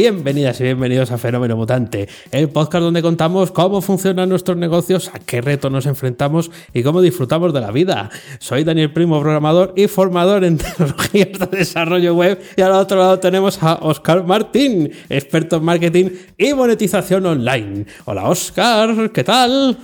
Bienvenidas y bienvenidos a Fenómeno Mutante, el podcast donde contamos cómo funcionan nuestros negocios, a qué retos nos enfrentamos y cómo disfrutamos de la vida. Soy Daniel Primo, programador y formador en tecnologías de desarrollo web y al otro lado tenemos a Oscar Martín, experto en marketing y monetización online. Hola Oscar, ¿qué tal?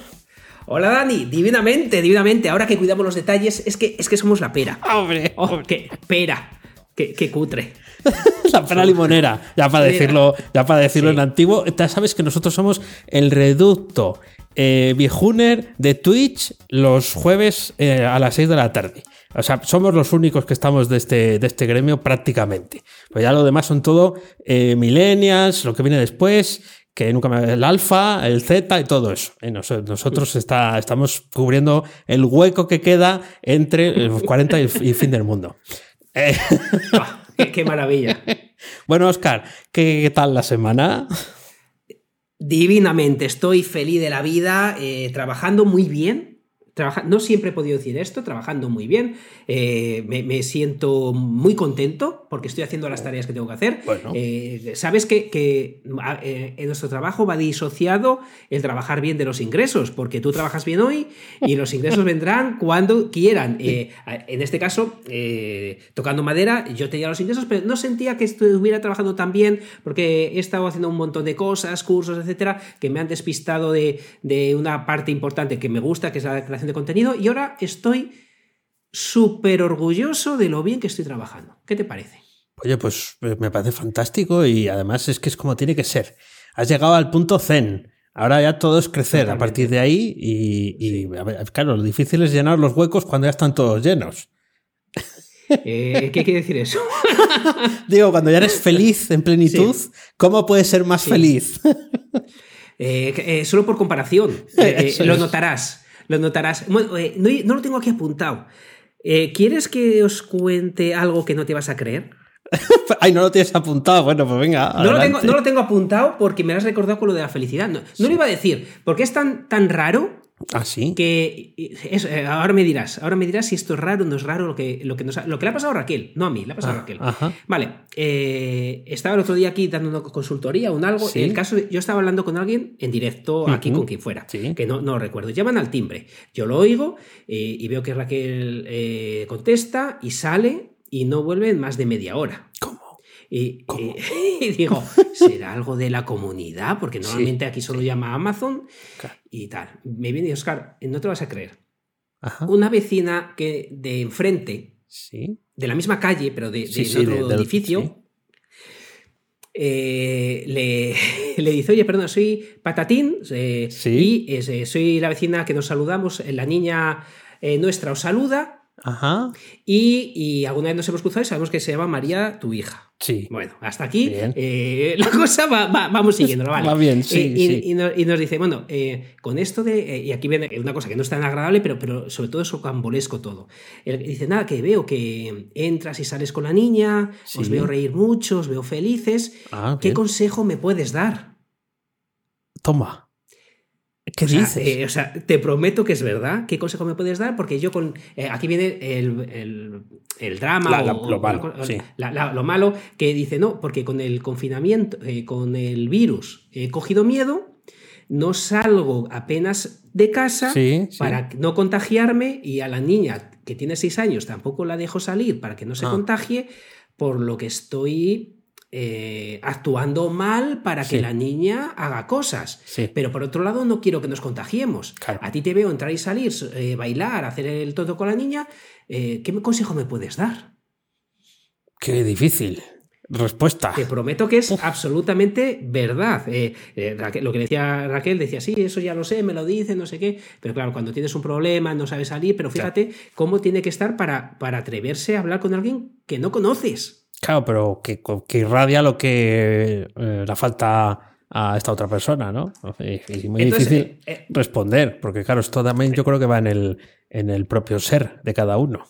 Hola Dani, divinamente, divinamente. Ahora que cuidamos los detalles, es que, es que somos la pera. Hombre, Oh, qué pera. Qué, qué cutre. la pera limonera, ya para decirlo, ya para decirlo Sí. en antiguo. Ya sabes que nosotros somos el reducto eh, viejuner de Twitch los jueves eh, a las 6 de la tarde. O sea, somos los únicos que estamos de este, de este gremio prácticamente. Pues ya lo demás son todo eh, millennials, lo que viene después, que nunca me... El alfa, el Z y todo eso. Eh, nos- nosotros está, estamos cubriendo el hueco que queda entre los 40 y el, y el fin del mundo. Eh, Ah, qué, qué maravilla. bueno, Oscar, ¿qué, qué tal la semana? Divinamente, estoy feliz de la vida, eh, trabajando muy bien. Trabaja- no siempre he podido decir esto, trabajando muy bien. Eh, me, me siento muy contento porque estoy haciendo las tareas que tengo que hacer. Bueno. Eh, Sabes que, que, a- eh, en nuestro trabajo va disociado el trabajar bien de los ingresos, porque tú trabajas bien hoy y los ingresos vendrán cuando quieran. En este caso, tocando madera, yo tenía los ingresos, pero no sentía que estuviera trabajando tan bien porque he estado haciendo un montón de cosas, cursos, etcétera, que me han despistado de, de una parte importante que me gusta, que es la creación de contenido, y ahora estoy súper orgulloso de lo bien que estoy trabajando. ¿Qué te parece? Oye, pues eh, me parece fantástico y además es que es como tiene que ser. Has llegado al punto zen. Ahora ya todo es crecer a partir de ahí y, y, a ver, claro, lo difícil es llenar los huecos cuando ya están todos llenos. Eh, ¿Qué quiere decir eso? Digo, cuando ya eres feliz en plenitud, ¿cómo puedes ser más Sí. feliz? Eh, eh, solo por comparación, lo notarás. Lo notarás. Bueno, eh, no, no lo tengo aquí apuntado. Eh, ¿Quieres que os cuente algo que no te vas a creer? Ay, no lo tienes apuntado. Bueno, pues venga. No lo, tengo, no lo tengo apuntado porque me lo has recordado con lo de la felicidad. No, no lo iba a decir, porque es tan, tan raro Ah, sí. que eso, eh, ahora me dirás, ahora me dirás si esto es raro o no es raro lo que, lo que, nos ha- lo que le ha pasado a Raquel, no a mí, le ha pasado a Ah, Raquel. ajá. Vale, eh, estaba el otro día aquí dando una consultoría, un algo. Sí. El caso, yo estaba hablando con alguien en directo aquí con quien fuera, Sí. que no, no recuerdo. Llaman al timbre, yo lo oigo eh, y veo que Raquel eh, contesta y sale y no vuelve en más de media hora. ¿Cómo? Y, ¿Cómo? y- y digo, ¿será algo de la comunidad? Porque normalmente aquí solo llama Amazon Claro. y tal. Me viene Oscar, no te vas a creer. Ajá. Una vecina que de enfrente, Sí. de la misma calle, pero de, de Sí, otro de- edificio, eh, le, le dice, oye, perdón, soy Patatín eh, Sí. y eh, soy la vecina que nos saludamos, la niña nuestra os saluda Ajá. y, y alguna vez nos hemos cruzado y sabemos que se llama María, tu hija. Sí. Bueno, hasta aquí eh, la cosa va, va- vamos siguiéndola, ¿vale? Va bien, sí, Eh, y, sí. y no- y nos dice, bueno, eh, con esto de. y aquí viene una cosa que no es tan agradable, pero, pero sobre todo es cambolesco todo. Él dice, nada, que veo que entras y sales con la niña, os veo reír mucho, os veo felices. Ah, ¿Qué consejo me puedes dar? Toma. ¿Qué O sea, dices? eh, o sea, te prometo que es verdad. ¿Qué consejo me puedes dar? Porque yo con. eh, aquí viene el, el- el drama. La- la- o- lo malo, o- sí. la- la- lo malo que dice, no, porque con el confinamiento, eh, con el virus, he cogido miedo, no salgo apenas de casa Sí, sí. para no contagiarme y a la niña que tiene seis años tampoco la dejo salir para que no se Ah. contagie, por lo que estoy eh, actuando mal para que la niña haga cosas. Sí. Pero por otro lado, no quiero que nos contagiemos. Claro. A ti te veo entrar y salir, eh, bailar, hacer el todo con la niña. eh, ¿Qué consejo me puedes dar? Qué difícil. Respuesta. Te prometo que es absolutamente verdad. Eh, eh, Raquel- lo que decía Raquel, decía, sí, eso ya lo sé, me lo dice, no sé qué. Pero claro, cuando tienes un problema, no sabes salir, pero fíjate cómo tiene que estar para, para atreverse a hablar con alguien que no conoces. Claro, pero que, que irradia lo que eh, la falta a esta otra persona, ¿no? Y, y muy Entonces, difícil eh, eh, responder, porque claro, esto también yo creo que va en el, en el propio ser de cada uno.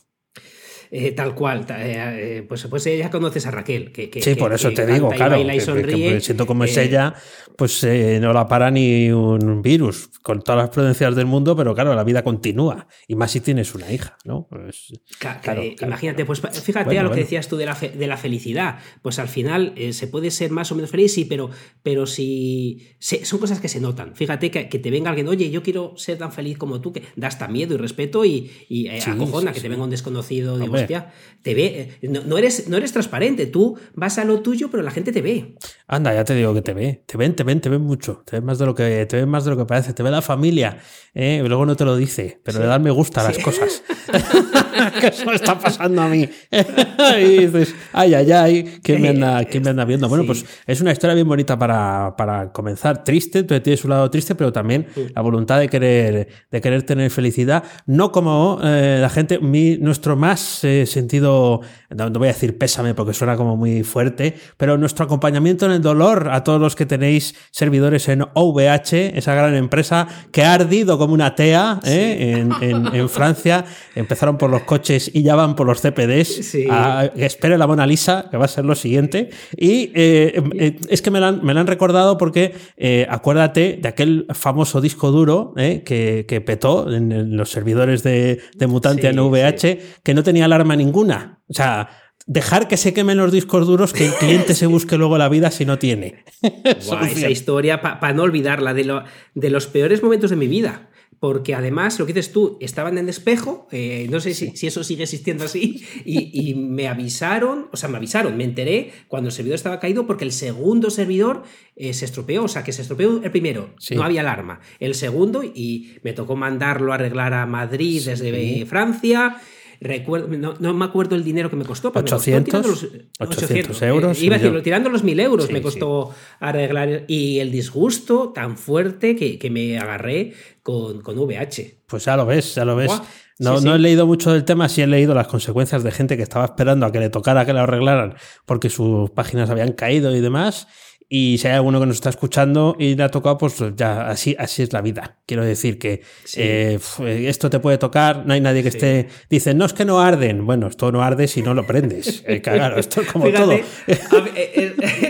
Eh, tal cual, eh, eh, pues, pues ya conoces a Raquel. Que, que- Sí, que- por eso que te digo, y claro, y sonríe. siento como es ella, pues no la para ni un virus, con todas las prudencias del mundo, pero claro, la vida continúa, y más si tienes una hija, ¿no? Pues, claro, claro. Imagínate, pues fíjate Bueno, a lo que decías tú de la, fe- de la felicidad. Pues al final se puede ser más o menos feliz, sí, pero, pero si se- son cosas que se notan. Fíjate que, que te venga alguien, oye, yo quiero ser tan feliz como tú, que da hasta miedo y respeto y, y, Sí, acojona sí, que sí. te venga un desconocido. Digo, Hombre. Hostia, te ve. eh, No, no eres, no eres transparente, tú vas a lo tuyo, pero la gente te ve. Anda, ya te digo que te ve, te ven, te ven, te ven mucho, te ven más de lo que, te ven más de lo que parece, te ve la familia, ¿eh? luego no te lo dice, pero le dan me gusta a las cosas. que eso me está pasando a mí. y dices, ay, ay, ay, ¿quién me anda, quién me anda viendo? Bueno, Sí. pues es una historia bien bonita para, para comenzar. Triste, tú tienes un lado triste, pero también la voluntad de querer, de querer tener felicidad. No como eh, la gente, mi, nuestro más sentido, no, no voy a decir pésame porque suena como muy fuerte, pero nuestro acompañamiento en el dolor a todos los que tenéis servidores en OVH, esa gran empresa que ha ardido como una tea ¿eh? en, en- en Francia. Empezaron por los coches y ya van por los CPDs. Sí. A- que espere la Mona Lisa, que va a ser lo siguiente. Y eh, eh, es que me lo han, me lo han recordado porque eh, acuérdate de aquel famoso disco duro que, que petó en, en los servidores de, de Mutantia Sí, en VH, que no tenía alarma ninguna. O sea, dejar que se quemen los discos duros, que el cliente se busque luego la vida si no tiene. Solución. esa historia, para no olvidarla, de, lo- de los peores momentos de mi vida. Porque además, lo que dices tú, estaban en espejo, eh, no sé si, si eso sigue existiendo así, y, y me avisaron, o sea, me avisaron, me enteré cuando el servidor estaba caído porque el segundo servidor eh, se estropeó, o sea, que se estropeó el primero, Sí. no había alarma. El segundo, y me tocó mandarlo a arreglar a Madrid desde eh, Francia. Recuerdo, no, no me acuerdo el dinero que me costó. pero me costó 800, tirando los- 800 euros, eh, iba a decirlo, tirando los mil euros Sí, me sí. costó arreglar. Y el disgusto tan fuerte que, que me agarré con, con VH. Pues ya lo ves, ya lo ves. No, sí, no he leído mucho del tema, sí he leído las consecuencias de gente que estaba esperando a que le tocara que lo arreglaran porque sus páginas habían caído y demás. Y si hay alguno que nos está escuchando y le ha tocado, pues ya así, así es la vida. Quiero decir que Sí. eh, f- esto te puede tocar, no hay nadie que Sí. esté. Dice, no es que no arden. Bueno, esto no arde si no lo prendes. Eh, claro, esto es como Fíjate, todo.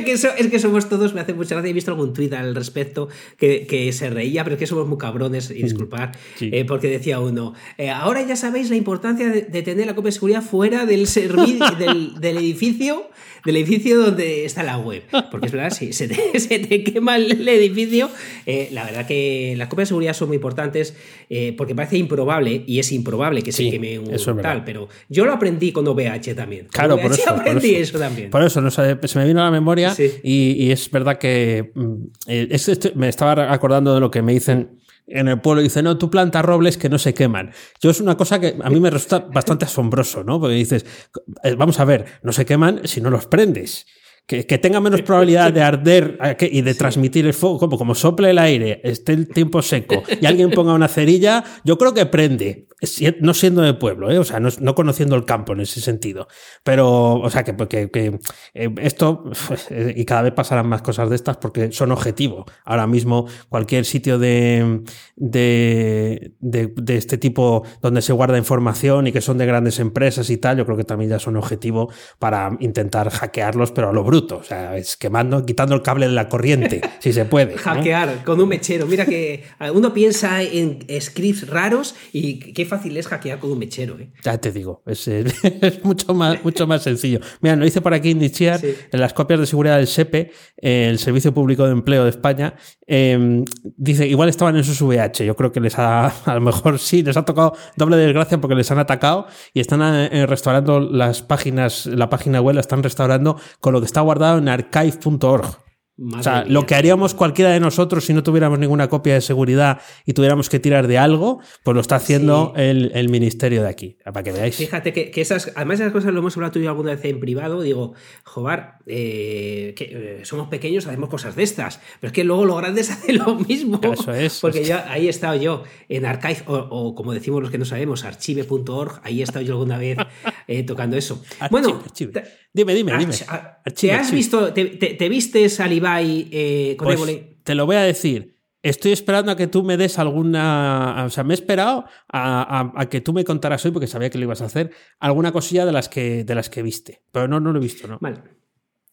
Que eso- es que somos todos, me hace mucha gracia. He visto algún tuit al respecto que, que se reía, pero es que somos muy cabrones, y disculpar, Sí. eh, porque decía uno: eh, Ahora ya sabéis la importancia de, de tener la copia de seguridad fuera del, del, del edificio. Del edificio donde está la web. Porque es verdad, si se te, se te quema el edificio, eh, la verdad que las copias de seguridad son muy importantes eh, porque parece improbable, y es improbable que Sí, se queme un eso tal, pero yo lo aprendí con OVH también. Con Claro, por OVH eso. por aprendí eso. eso también. Por eso, no se me vino a la memoria Y, y es verdad que mm, eh, me estaba acordando de lo que me dicen en el pueblo. Dice, no, tú plantas robles que no se queman. Yo es una cosa que a mí me resulta bastante asombroso, ¿no? Porque dices, eh, vamos a ver, no se queman si no los prendes. Que, que tenga menos probabilidad de arder y de transmitir el fuego, como, como sople el aire, esté el tiempo seco y alguien ponga una cerilla, yo creo que prende, no siendo de pueblo, ¿eh? o sea, no, no conociendo el campo en ese sentido. Pero, o sea, que, que- que, eh, esto, pues, eh, y cada vez pasarán más cosas de estas porque son objetivo. Ahora mismo, cualquier sitio de, de, de, de este tipo donde se guarda información y que son de grandes empresas y tal, yo creo que también ya son objetivo para intentar hackearlos, pero a lo bruto. O sea, es quemando, quitando el cable de la corriente, si se puede. ¿no? Hackear con un mechero. Mira que uno piensa en scripts raros y qué fácil es hackear con un mechero. ¿eh? Ya te digo, es, es mucho, más, mucho más sencillo. Mira, nos dice por aquí Nichiar, Sí. en las copias de seguridad del SEPE, eh, el Servicio Público de Empleo de España, eh, dice, igual estaban en sus VH. Yo creo que les ha, a lo mejor sí, les ha tocado doble desgracia porque les han atacado y están eh, restaurando las páginas, la página web la están restaurando con lo que está guardado en archive.org. Madre O sea, mía. lo que haríamos cualquiera de nosotros si no tuviéramos ninguna copia de seguridad y tuviéramos que tirar de algo, pues lo está haciendo Sí. el, el ministerio de aquí, para que veáis. Fíjate que, que esas, además esas cosas lo hemos hablado tú y yo alguna vez en privado, digo, Jobar, eh, que eh, somos pequeños, hacemos cosas de estas, pero es que luego los grandes hacen lo mismo. Eso es. Porque yo, ahí he estado yo en Archive, o, o como decimos los que no sabemos, archive.org, ahí he estado yo alguna vez eh, tocando eso. Archive, bueno, archive. Dime, dime, dime. arch- a- Archive, ¿te has visto, te, te- te vistes al Ibai eh, con Pues, Évole? te lo voy a decir. Estoy esperando a que tú me des alguna. O sea, me he esperado a, a- a que tú me contaras hoy, porque sabía que lo ibas a hacer, alguna cosilla de las que, de las que viste. Pero no, no lo he visto, ¿no? Vale.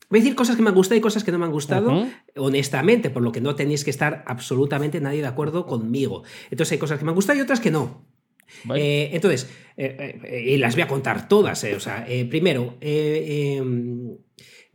Voy a decir cosas que me han gustado y cosas que no me han gustado, Ujú. honestamente, por lo que no tenéis que estar absolutamente nadie de acuerdo conmigo. Entonces hay cosas que me han gustado y otras que no. Eh, entonces, eh, eh, y las voy a contar todas. o sea, primero, eh,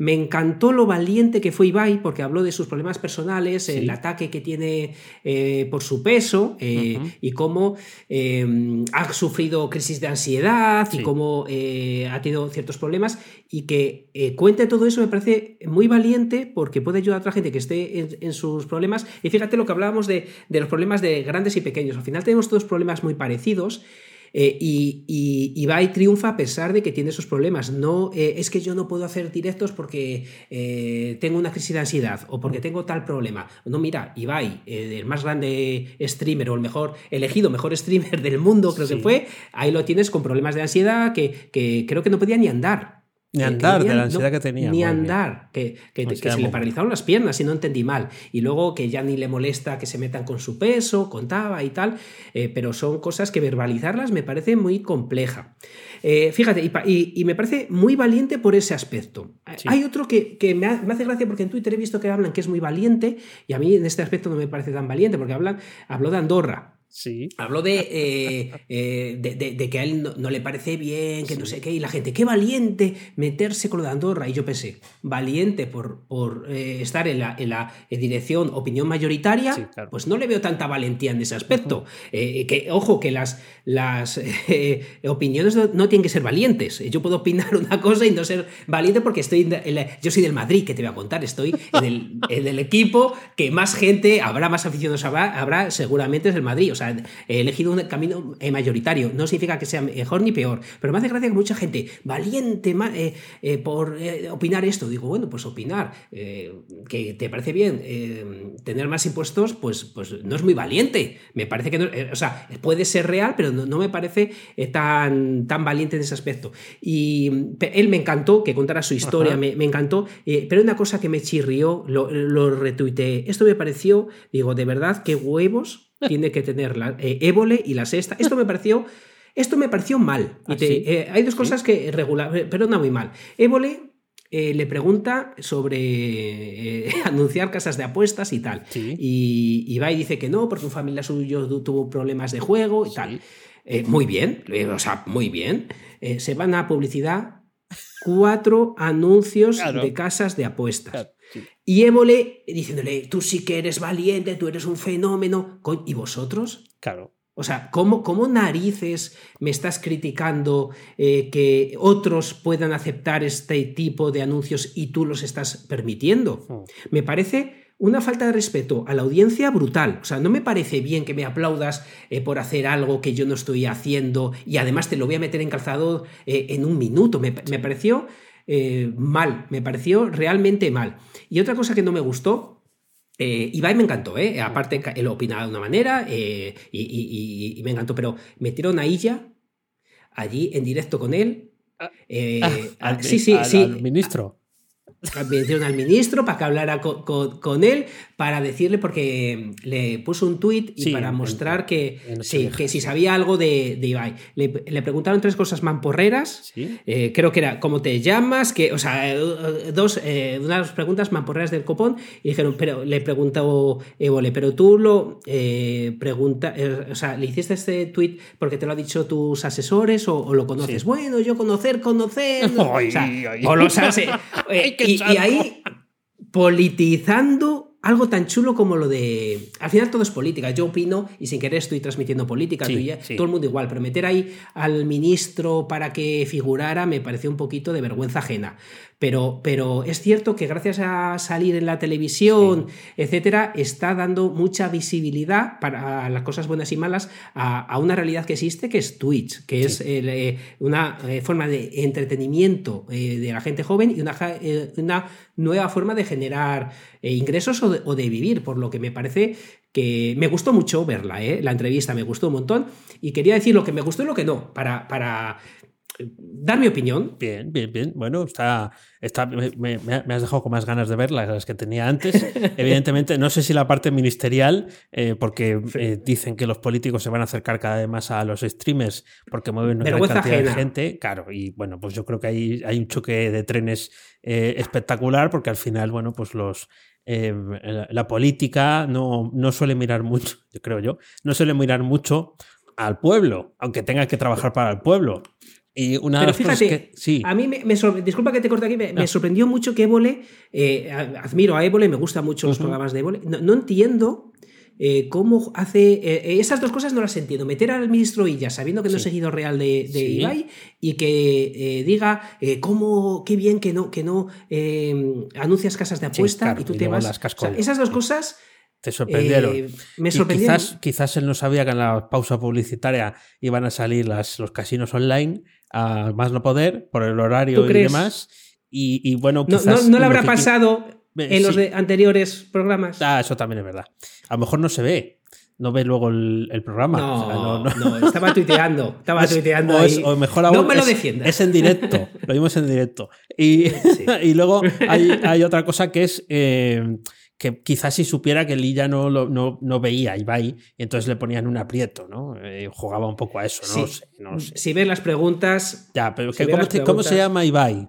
me encantó lo valiente que fue Ibai porque habló de sus problemas personales, Sí. el ataque que tiene eh, por su peso eh, y cómo eh, ha sufrido crisis de ansiedad Sí. y cómo eh, ha tenido ciertos problemas y que cuente todo eso me parece muy valiente porque puede ayudar a otra gente que esté en, en sus problemas. Y fíjate lo que hablábamos de, de los problemas de grandes y pequeños. Al final tenemos todos problemas muy parecidos. Eh, y, y, Ibai triunfa a pesar de que tiene esos problemas. No eh, es que yo no puedo hacer directos porque eh, tengo una crisis de ansiedad o porque tengo tal problema. No, mira, Ibai, el más grande streamer o el mejor elegido mejor streamer del mundo, creo Sí. que fue, ahí lo tienes con problemas de ansiedad que, que creo que no podía ni andar. Ni Eh, andar, de la ansiedad que tenía, Ni bien. andar, que, que- se le paralizaron las piernas y no entendí mal. Y luego que ya ni le molesta que se metan con su peso, contaba y tal, eh, pero son cosas que verbalizarlas me parece muy compleja. Eh, fíjate, y, y- y me parece muy valiente por ese aspecto. Sí. Hay otro que, que me, ha- me hace gracia porque en Twitter he visto que hablan que es muy valiente y a mí en este aspecto no me parece tan valiente porque hablan, habló de Andorra. Sí. Habló de, eh, eh, de, de- de que a él no, no le parece bien, que no sé qué, y la gente, qué valiente meterse con lo de Andorra. Y yo pensé, valiente por, por eh, estar en la, en la dirección opinión mayoritaria, Sí, claro. pues no le veo tanta valentía en ese aspecto. Que, ojo, que las, las opiniones no, no tienen que ser valientes. Yo puedo opinar una cosa y no ser valiente porque estoy en la- yo soy del Madrid, que te voy a contar, estoy en el, en el equipo que más gente, habrá más aficionados, habrá, habrá seguramente es el Madrid. O sea, he elegido un camino eh, mayoritario. No significa que sea mejor ni peor, pero me hace gracia que mucha gente valiente eh, eh, por eh, opinar esto. Digo, bueno, pues opinar, que te parece bien tener más impuestos, pues, pues no es muy valiente. Me parece que no, o sea, puede ser real, pero no, no me parece tan, tan valiente en ese aspecto. Y él me encantó que contara su historia, me, me encantó, pero una cosa que me chirrió, lo, lo retuiteé. Esto me pareció, digo, de verdad, qué huevos tiene que tener la, eh, Évole y la sexta. Esto me pareció. Esto me pareció mal. Y ¿Ah, te- sí? eh, hay dos cosas que regular, eh, pero no muy mal. Évole eh, le pregunta sobre eh, anunciar casas de apuestas y tal. Sí. Y, y va y dice que no, porque un familiar suyo tu- tuvo problemas de juego y Sí. tal. Eh, muy bien, o sea, muy bien. Se van a publicidad cuatro anuncios Claro. de casas de apuestas. Claro. Y Évole diciéndole, tú sí que eres valiente, tú eres un fenómeno. ¿Y vosotros? Claro. O sea, ¿cómo, cómo narices me estás criticando eh, que otros puedan aceptar este tipo de anuncios y tú los estás permitiendo? Mm. Me parece una falta de respeto a la audiencia brutal. O sea, no me parece bien que me aplaudas eh, por hacer algo que yo no estoy haciendo y además te lo voy a meter en calzado eh, en un minuto. Me, me pareció eh, mal, me pareció realmente mal. Y otra cosa que no me gustó eh, Ibai me encantó, ¿eh? aparte él opinaba de una manera eh, y, y- y- y me encantó, pero metieron a Illa allí en directo con él. eh, Ah, al- sí, sí, al- sí. al ministro. Metieron al ministro para que hablara co- co- con, él, para decirle, porque le puso un tuit y Sí, para en- mostrar que, en sí, que si sabía algo de, de Ibai. Le, le preguntaron tres cosas mamporreras. Sí. Eh, creo que era cómo te llamas, que, o sea, eh, dos, eh, unas preguntas mamporreras del copón, y dijeron, pero le preguntó Évole, pero tú lo eh, pregunta, eh, o sea, le hiciste este tweet porque te lo han dicho tus asesores o, o lo conoces. Bueno, yo conocer, conocer. Ay, o sea, ay. o los y, ahí politizando algo tan chulo como lo de. Al final todo es política. Yo opino y sin querer estoy transmitiendo política. Sí, sí. Todo el mundo igual. Pero meter ahí al ministro para que figurara me pareció un poquito de vergüenza ajena. Pero, pero es cierto que gracias a salir en la televisión, etcétera, está dando mucha visibilidad para las cosas buenas y malas a, a una realidad que existe, que es Twitch, que es eh, una eh, forma de entretenimiento eh, de la gente joven y una, nueva forma de generar ingresos o de, o de vivir, por lo que me parece que me gustó mucho verla, ¿eh? la entrevista me gustó un montón y quería decir lo que me gustó y lo que no, para, para dar mi opinión. Bien, bien, bien. Bueno, está, está me, me- me has dejado con más ganas de verla las que tenía antes. Evidentemente, no sé si la parte ministerial, eh, porque eh, dicen que los políticos se van a acercar cada vez más a los streamers porque mueven una cantidad de gente. Claro, y bueno, pues yo creo que hay, hay un choque de trenes eh, espectacular porque al final, bueno, pues los eh, la, la política no, no suele mirar mucho, yo creo yo, no suele mirar mucho al pueblo, aunque tenga que trabajar para el pueblo. Y una de Pero cosas fíjate, que. Sí. a mí me, me sorpre- disculpa que te corte aquí, me, me sorprendió mucho que Évole, eh, admiro a Évole, me gustan mucho los programas de Évole, no, no entiendo eh, cómo hace, eh, esas dos cosas no las entiendo, meter al ministro Illa sabiendo que no es seguidor real de, de Sí. Ibai y que eh, diga eh, cómo, qué bien que no, que no eh, anuncias casas de apuesta claro, y tú y te vas... o sea, esas dos cosas Te sorprendieron. eh, me sorprendieron. quizás, quizás él no sabía que en la pausa publicitaria iban a salir las, los casinos online a más no poder por el horario ¿Tú y crees? demás. Y, y bueno, no, quizás. no- no le habrá pasado en los de anteriores programas. Ah, eso también es verdad. A lo mejor no se ve. No ve luego el, el programa. No, O sea, no- no- estaba tuiteando. Estaba Es- tuiteando. o, es- ahí. o mejor aún, no me lo es, defiendas. es en directo. Lo vimos en directo. Y, y luego hay, hay otra cosa que es eh, que quizás si supiera que Lilla no, lo- no, no veía a Ibai, y entonces le ponían un aprieto, ¿no? Eh, jugaba un poco a eso, no Sí. lo sé. No lo sé. Si ves las preguntas. Ya, pero Si ¿cómo, cómo se llama Ibai?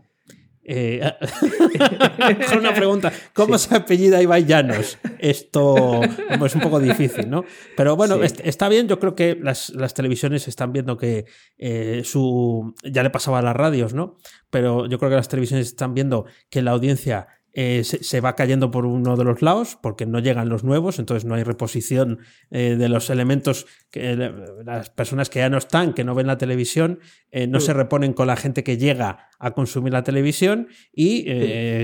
Eh, una pregunta. ¿Cómo se apellida Ibai Llanos? Esto es un poco difícil, ¿no? Pero bueno, Sí. est- está bien. Yo creo que las, las televisiones están viendo que eh, su. Ya le pasaba a las radios, ¿no? Pero yo creo que las televisiones están viendo que la audiencia. Eh, se, se va cayendo por uno de los lados porque no llegan los nuevos, entonces no hay reposición eh, de los elementos que eh, las personas que ya no están, que no ven la televisión, no Mm. se reponen con la gente que llega a consumir la televisión y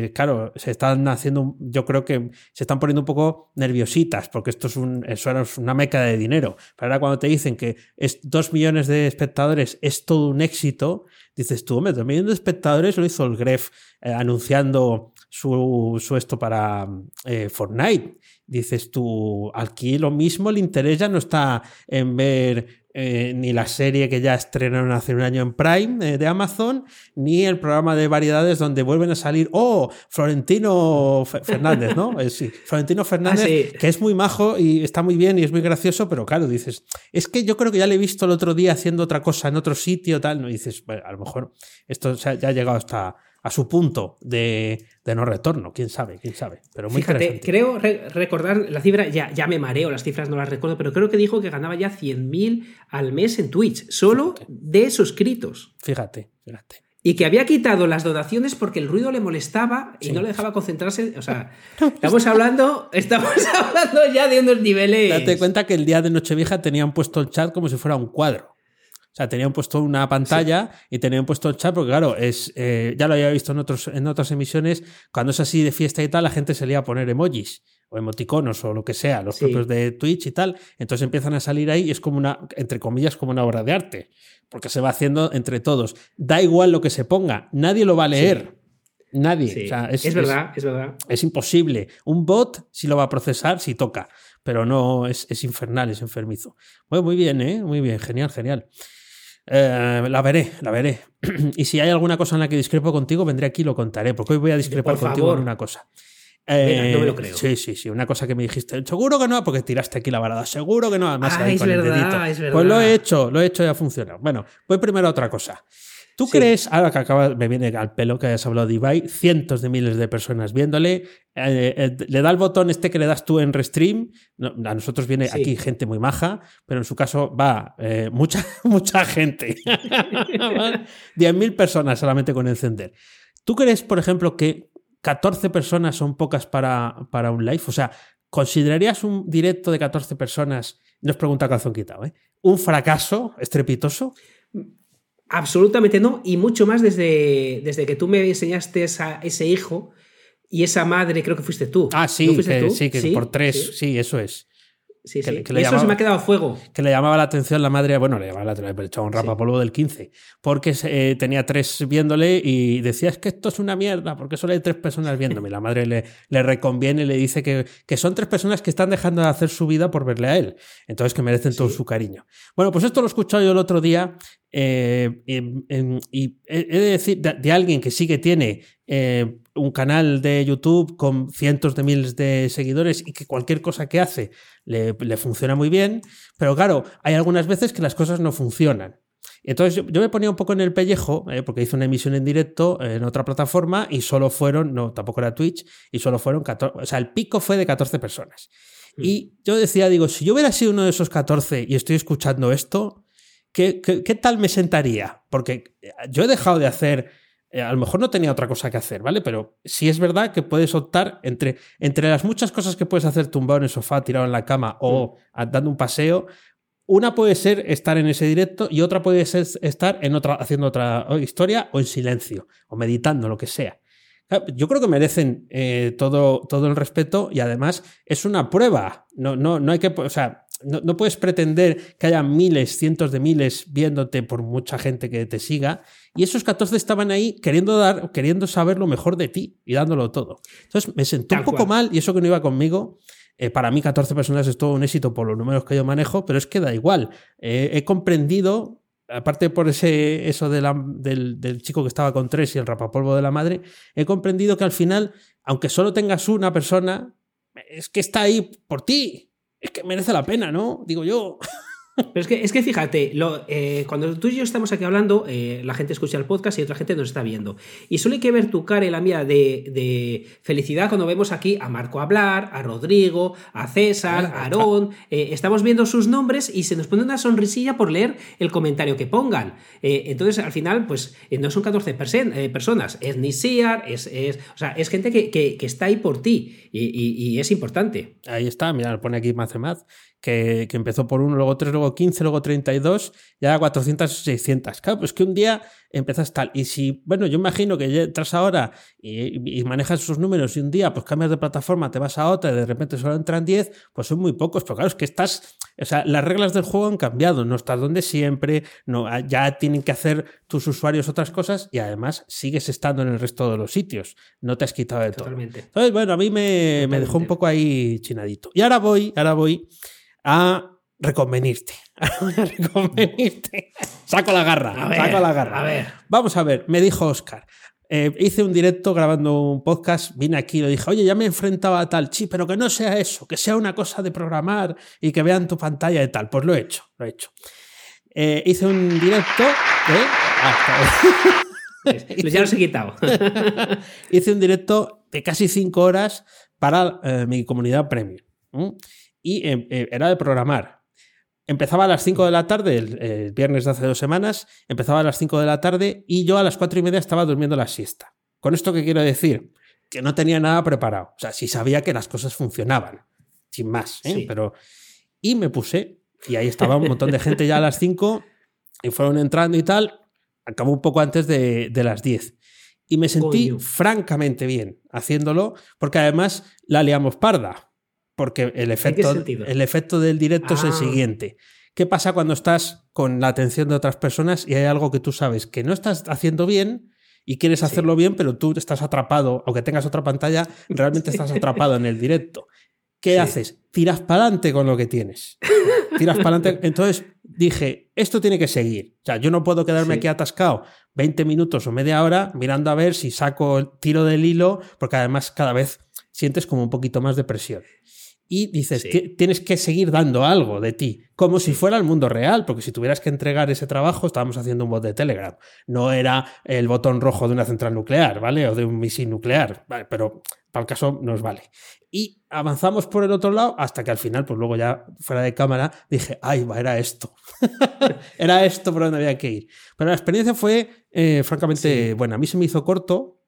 claro, se están haciendo, yo creo que se están poniendo un poco nerviositas porque esto es, un, eso era una meca de dinero. Pero ahora cuando te dicen que es dos millones de espectadores es todo un éxito, dices tú, hombre, dos millones de espectadores lo hizo el Gref anunciando su, su esto para eh, Fortnite. Dices tú, aquí lo mismo, el interés ya no está en ver eh, ni la serie que ya estrenaron hace un año en Prime eh, de Amazon, ni el programa de variedades donde vuelven a salir, oh, Florentino Fe- Fernández, ¿no? Eh, sí, Florentino Fernández, Ah, sí. que es muy majo y está muy bien y es muy gracioso, pero claro, dices, es que yo creo que ya le he visto el otro día haciendo otra cosa en otro sitio, tal, ¿no? Y dices, bueno, a lo mejor esto ya ha llegado hasta a su punto de, de no retorno, quién sabe, quién sabe, pero muy Fíjate, creo re- recordar la cifra, ya, ya me mareo, las cifras no las recuerdo, pero creo que dijo que ganaba ya 100.000 al mes en Twitch, solo de suscritos. Fíjate, fíjate. Y que había quitado las donaciones porque el ruido le molestaba y Sí. no le dejaba concentrarse. O sea, estamos hablando, estamos hablando ya de unos niveles. Date cuenta que el día de Nochevieja tenían puesto el chat como si fuera un cuadro. O sea, tenían puesto una pantalla y tenían puesto el chat, porque claro, es, eh, ya lo había visto en, otros, en otras emisiones, cuando es así de fiesta y tal, la gente se lía a poner emojis o emoticonos o lo que sea, los Sí. propios de Twitch y tal. Entonces empiezan a salir ahí y es como una, entre comillas, como una obra de arte, porque se va haciendo entre todos. Da igual lo que se ponga, nadie lo va a leer. Nadie. Sí, O sea, es, verdad, es verdad. es imposible. Un bot sí lo va a procesar si toca, pero no es, es infernal, es enfermizo. Bueno, muy bien, ¿eh? Muy bien, genial, genial. Eh, la veré, la veré. y si hay alguna cosa en la que discrepo contigo, vendré aquí y lo contaré, porque hoy voy a discrepar Por contigo favor. en una cosa. Venga, no me lo Eh, creo. Sí, sí, sí. Una cosa que me dijiste. Seguro que no, porque tiraste aquí la varada. Seguro que no. Además, Ah, ahí es con el verdad, dedito. es Pues lo verdad. he hecho, lo he hecho y ha funcionado. Bueno, voy primero a otra cosa. ¿Tú Sí. crees, ahora que acaba, me viene al pelo que hayas hablado de Ibai, cientos de miles de personas viéndole, eh, eh, le da el botón este que le das tú en Restream, no, a nosotros viene Sí. aquí gente muy maja, pero en su caso va eh, mucha, mucha gente. 10.000 personas solamente con encender. ¿Tú crees, por ejemplo, que 14 personas son pocas para, para un live? O sea, ¿considerarías un directo de 14 personas, no os pregunta calzón quitado, ¿eh? un fracaso estrepitoso? Absolutamente no, y mucho más desde, desde que tú me enseñaste a ese hijo y esa madre, creo que fuiste tú. Ah, ¿No sí, fuiste que, tú? sí, que por tres, Sí, sí, eso es. sí, que- sí. que le Y eso llamaba- se me ha quedado a fuego. Que le llamaba la atención la madre, bueno, le llamaba la atención, le echaba un rapapolvo del 15, porque eh, tenía tres viéndole y decía, es que esto es una mierda, porque solo hay tres personas viéndome. La madre le, le reconviene y le dice que, que son tres personas que están dejando de hacer su vida por verle a él, entonces que merecen todo su cariño. Bueno, pues esto lo he escuchado yo el otro día eh, y he de decir de, alguien que sí que tiene eh, un canal de YouTube con cientos de miles de seguidores y que cualquier cosa que hace le, funciona muy bien, pero claro, hay algunas veces que las cosas no funcionan. Entonces yo, me ponía un poco en el pellejo, eh, porque hice una emisión en directo en otra plataforma y solo fueron, no, tampoco era Twitch, y solo fueron 14, o sea, el pico fue de 14 personas. Mm. Y yo decía, digo, si yo hubiera sido uno de esos 14 y estoy escuchando esto, ¿qué, tal me sentaría? Porque eh, yo he dejado de hacer, eh, a lo mejor no tenía otra cosa que hacer, ¿vale? Pero sí es verdad que puedes optar entre, entre las muchas cosas que puedes hacer tumbado en el sofá, tirado en la cama o mm. dando un paseo. Una puede ser estar en ese directo y otra puede ser estar en otra, haciendo otra historia o en silencio o meditando, lo que sea. Yo creo que merecen eh, todo, todo el respeto y además es una prueba. No, no, no hay que. O sea, no, puedes pretender que haya miles, cientos de miles viéndote por mucha gente que te siga. Y esos 14 estaban ahí queriendo dar, queriendo saber lo mejor de ti y dándolo todo. Entonces me sentó un poco mal y eso que no iba conmigo. Eh, para mí 14 personas es todo un éxito por los números que yo manejo, pero es que da igual. Eh, he comprendido aparte por ese, eso de del, del, chico que estaba con tres y el rapapolvo de la madre, he comprendido que al final, aunque solo tengas una persona, es que está ahí por ti. Es que merece la pena, ¿no? Digo yo. Pero es que, es que fíjate, lo, eh, cuando tú y yo estamos aquí hablando, eh, la gente escucha el podcast y otra gente nos está viendo. Y solo hay que ver tu cara y la mía de, felicidad cuando vemos aquí a Marco hablar, a Rodrigo, a César, a Aarón. Eh, estamos viendo sus nombres y se nos pone una sonrisilla por leer el comentario que pongan. entonces, al final, pues no son 14 personas, es Nisiar, es, es, o sea, es gente que, está ahí por ti y, es importante. Ahí está, mira, lo pone aquí Mathemath que, empezó por uno, luego tres, luego 15, luego 32, ya 400, 600. Claro, pues que un día empiezas tal. Y si, bueno, yo imagino que entras ahora y, manejas esos números y un día pues cambias de plataforma, te vas a otra y de repente solo entran 10, pues son muy pocos. Pero claro, es que estás, o sea, las reglas del juego han cambiado, no estás donde siempre, no, ya tienen que hacer tus usuarios otras cosas y además sigues estando en el resto de los sitios. No te has quitado de Totalmente. todo. Entonces, bueno, a mí me, me dejó un poco ahí chinadito. Y ahora voy, ahora voy a reconvenirte. a reconvenirte. Saco la garra, saco la garra. A ver. Vamos a ver, me dijo Oscar. Eh, hice un directo grabando un podcast, vine aquí y le dije, oye, ya me enfrentaba a tal, sí, pero que no sea eso, que sea una cosa de programar y que vean tu pantalla y tal. Pues lo he hecho, lo he hecho. Eh, hice un directo de... Ah, ya lo he quitado. hice un directo de casi cinco horas para eh, mi comunidad premium y em, eh, era de programar. Empezaba a las 5 de la tarde, el, viernes de hace dos semanas, empezaba a las 5 de la tarde y yo a las 4 y media estaba durmiendo la siesta. ¿Con esto qué quiero decir? Que no tenía nada preparado. O sea, sí sabía que las cosas funcionaban, sin más. ¿eh? Pero... Y me puse, y ahí estaba un montón de gente ya a las 5, y fueron entrando y tal. Acabó un poco antes de, las 10. Y me sentí francamente bien haciéndolo, porque además la liamos parda. Porque el efecto, el efecto del directo es el ah. siguiente. ¿Qué pasa cuando estás con la atención de otras personas y hay algo que tú sabes que no estás haciendo bien y quieres hacerlo bien, pero tú estás atrapado, aunque tengas otra pantalla, realmente estás atrapado en el directo? ¿Qué haces? Tiras para adelante con lo que tienes. Tiras para adelante. Entonces dije, esto tiene que seguir. O sea, yo no puedo quedarme aquí atascado 20 minutos o media hora mirando a ver si saco el tiro del hilo, porque además cada vez sientes como un poquito más de presión y dices, que tienes que seguir dando algo de ti, como si fuera el mundo real, porque si tuvieras que entregar ese trabajo, estábamos haciendo un bot de Telegram. No era el botón rojo de una central nuclear, ¿vale? O de un misil nuclear, ¿vale? Pero para el caso nos vale. Y avanzamos por el otro lado hasta que al final, pues luego ya fuera de cámara, dije, ay, va, era esto. era esto por donde había que ir. Pero la experiencia fue, eh, francamente, buena. A mí se me hizo corto,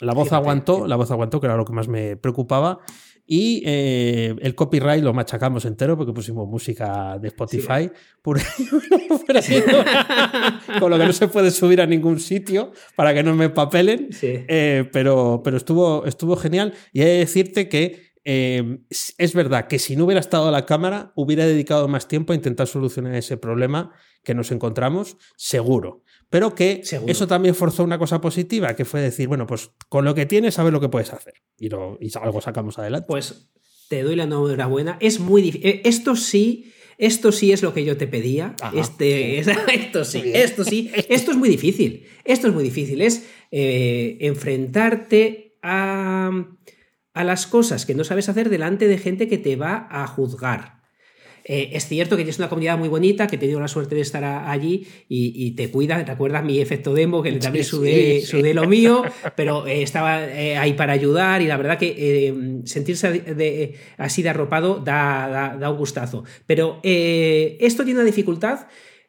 la voz aguantó, la voz aguantó, que era lo que más me preocupaba. Y eh, el copyright lo machacamos entero porque pusimos música de Spotify. con lo que no se puede subir a ningún sitio para que no me papelen. Eh, pero pero estuvo, estuvo genial. Y hay que decirte que eh, es verdad que si no hubiera estado la cámara, hubiera dedicado más tiempo a intentar solucionar ese problema que nos encontramos, seguro. Pero que eso también forzó una cosa positiva, que fue decir, bueno, pues con lo que tienes, sabes lo que puedes hacer. Y, lo, y algo sacamos adelante. Pues te doy la enhorabuena. Es muy difícil. Eh, esto sí Esto sí es lo que yo te pedía. Este, esto sí, esto sí. Esto es muy difícil. Esto es muy difícil. Es eh, enfrentarte a, a las cosas que no sabes hacer delante de gente que te va a juzgar. Eh, es cierto que tienes una comunidad muy bonita, que he tenido la suerte de estar allí y, te cuida. ¿Recuerdas mi efecto demo? Que también sudé, lo mío, pero eh, estaba eh, ahí para ayudar y la verdad que sentirse así de arropado da, da, un gustazo. Pero esto tiene una dificultad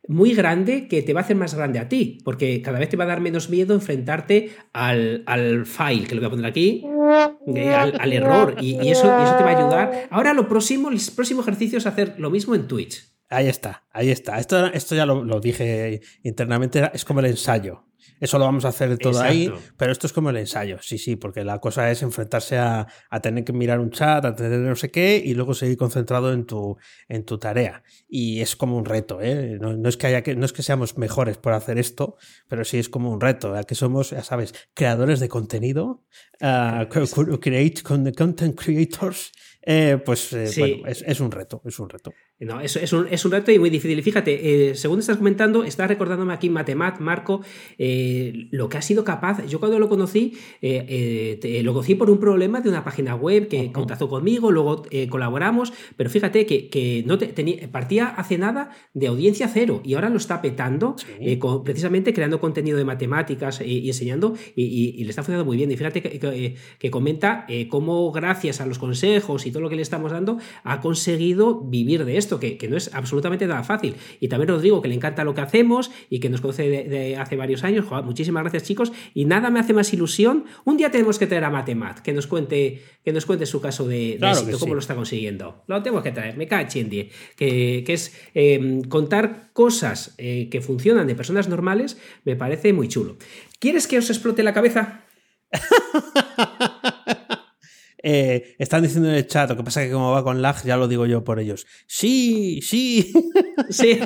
muy grande que te va a hacer más grande a ti, porque cada vez te va a dar menos miedo enfrentarte al, al file, que lo voy a poner aquí, al, error, y, eso, eso te va a ayudar. Ahora lo próximo, el próximo ejercicio es hacer lo mismo en Twitch. Ahí está, ahí está. Esto, esto ya lo dije internamente, es como el ensayo. Eso lo vamos a hacer todo ahí, pero esto es como el ensayo, sí, sí, porque la cosa es enfrentarse a, tener que mirar un chat, a tener no sé qué, y luego seguir concentrado en tu, en tu tarea. Y es como un reto, ¿eh? No, es que haya que, no es que seamos mejores por hacer esto, pero sí es como un reto, ya que somos, ya sabes, creadores de contenido, uh, create, content creators, eh, pues eh, bueno, es, un reto, es un reto. No, es, es, un, es un reto y muy difícil. Y fíjate, eh, según estás comentando, estás recordándome aquí Matemat, Marco, lo que ha sido capaz. Yo cuando lo conocí, lo conocí por un problema de una página web que contactó conmigo, luego colaboramos, pero fíjate que, que no tenía, partía hace nada de audiencia cero y ahora lo está petando, precisamente creando contenido de matemáticas y, enseñando y, le está funcionando muy bien. Y fíjate que, que comenta cómo gracias a los consejos y todo lo que le estamos dando, ha conseguido vivir de esto, que, no es absolutamente nada fácil. Y también Rodrigo, que le encanta lo que hacemos y que nos conoce de, hace varios años. muchísimas gracias, chicos. Y nada me hace más ilusión. Un día tenemos que traer a Matemat, que nos cuente, que nos cuente su caso de, cómo lo está consiguiendo. Lo tenemos que traer, me cae en que, que es em, contar cosas eh, que funcionan de personas normales, me parece muy chulo. ¿Quieres que os explote la cabeza? Eh, están diciendo en el chat, lo que pasa es que como va con lag, ya lo digo yo por ellos. Sí, sí. Sí.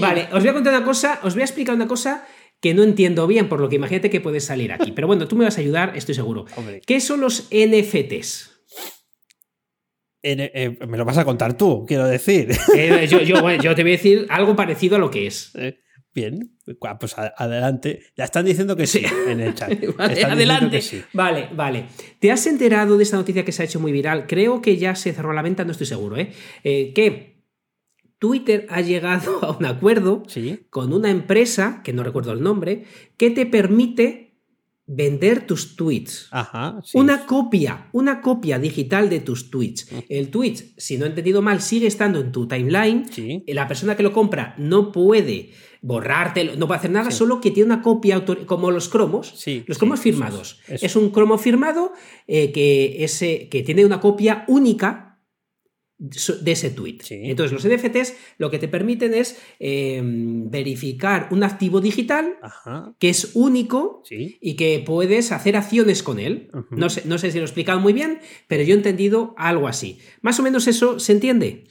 Vale, os voy a contar una cosa, os voy a explicar una cosa que no entiendo bien, por lo que imagínate que puede salir aquí. Pero bueno, tú me vas a ayudar, estoy seguro. ¿Qué son los NFTs? Eh, me lo vas a contar tú, quiero decir. Eh, yo, te voy a decir algo parecido a lo que es. Bien, pues adelante. Ya están diciendo que sí, en el chat. adelante. Vale, vale. ¿Te has enterado de esta noticia que se ha hecho muy viral? Creo que ya se cerró la venta, no estoy seguro, ¿eh? eh que Twitter ha llegado a un acuerdo con una empresa, que no recuerdo el nombre, que te permite vender tus tweets. Ajá, Una copia, una copia digital de tus tweets. Mm. El tweet, si no he entendido mal, sigue estando en tu timeline. La persona que lo compra no puede borrártelo, no puede hacer nada, solo que tiene una copia como los cromos, los cromos firmados. Es un cromo firmado eh, que, ese, que tiene una copia única de ese tweet. Entonces, los NFTs lo que te permiten es em, verificar un activo digital que es único y que puedes hacer acciones con él. no, sé, no sé si lo he explicado muy bien, pero yo he entendido algo así. Más o menos eso se entiende.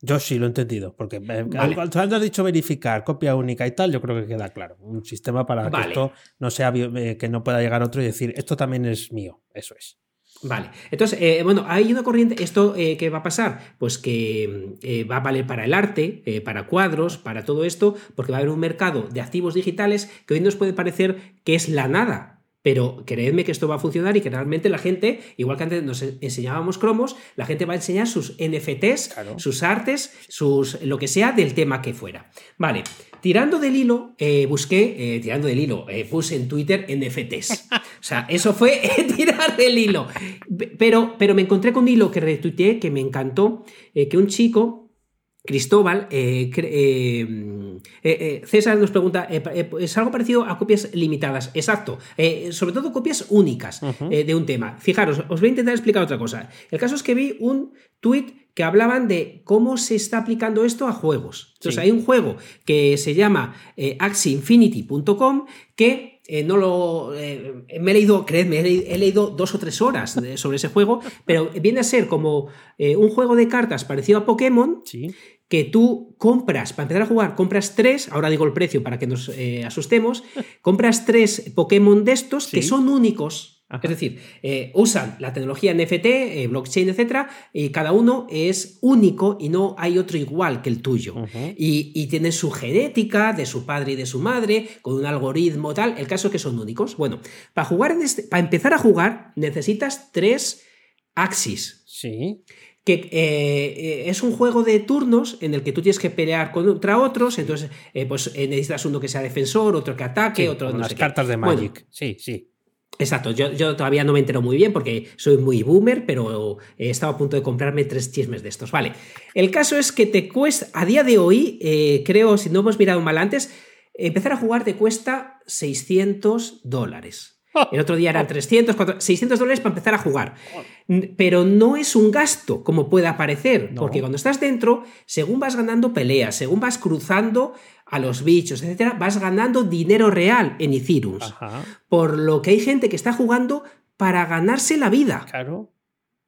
Yo sí lo he entendido, porque eh, cuando has dicho verificar copia única y tal, yo creo que queda claro. Un sistema para que esto no sea eh, que no pueda llegar otro y decir esto también es mío. Eso es. Vale, entonces, eh, bueno, hay una corriente, ¿esto qué va a pasar? Pues que va a valer para el arte, para cuadros, para todo esto, porque va a haber un mercado de activos digitales que hoy nos puede parecer que es la nada, pero creedme que esto va a funcionar y que realmente la gente, igual que antes nos enseñábamos cromos, la gente va a enseñar sus NFTs, sus artes, sus lo que sea del tema que fuera. Vale, tirando del hilo, eh, busqué, eh, tirando del hilo, eh, puse en Twitter NFTs. O sea, eso fue tirar del hilo. Pero, pero me encontré con un hilo que retuiteé que me encantó, que un chico Cristóbal, eh, eh, eh, César nos pregunta, ¿es algo parecido a copias limitadas? Exacto, sobre todo copias únicas de un tema. Fijaros, os voy a intentar explicar otra cosa. El caso es que vi un tweet que hablaban de cómo se está aplicando esto a juegos. Entonces hay un juego que se llama axiinfinity.com que no lo. me he leído, creedme, he, leído dos o tres horas sobre ese juego, pero viene a ser como un juego de cartas parecido a Pokémon, sí que tú compras, para empezar a jugar, compras tres, ahora digo el precio para que nos eh, asustemos, compras tres Pokémon de estos que son únicos. Ajá. Es decir, eh, usan la tecnología NFT, eh, blockchain, etcétera, y cada uno es único y no hay otro igual que el tuyo. Uh -huh. y, y tienen su genética de su padre y de su madre, con un algoritmo tal. El caso es que son únicos. Bueno, para jugar en este, para empezar a jugar, necesitas tres axis. Sí que eh, es un juego de turnos en el que tú tienes que pelear contra otros, entonces eh, pues necesitas uno que sea defensor, otro que ataque, sí, otro... No las sé cartas qué. de Magic, Bueno, sí, sí. Exacto, yo, yo, todavía no me entero muy bien porque soy muy boomer, pero he estado a punto de comprarme tres chismes de estos. Vale, el caso es que te cuesta, a día de hoy, eh, creo, si no hemos mirado mal antes, empezar a jugar te cuesta 600 dólares. El otro día eran 300, 400, 600 dólares para empezar a jugar. Pero no es un gasto, como puede parecer, no. porque cuando estás dentro, según vas ganando peleas, según vas cruzando a los bichos, etcétera, vas ganando dinero real en Ethereum. Por lo que hay gente que está jugando para ganarse la vida. Claro.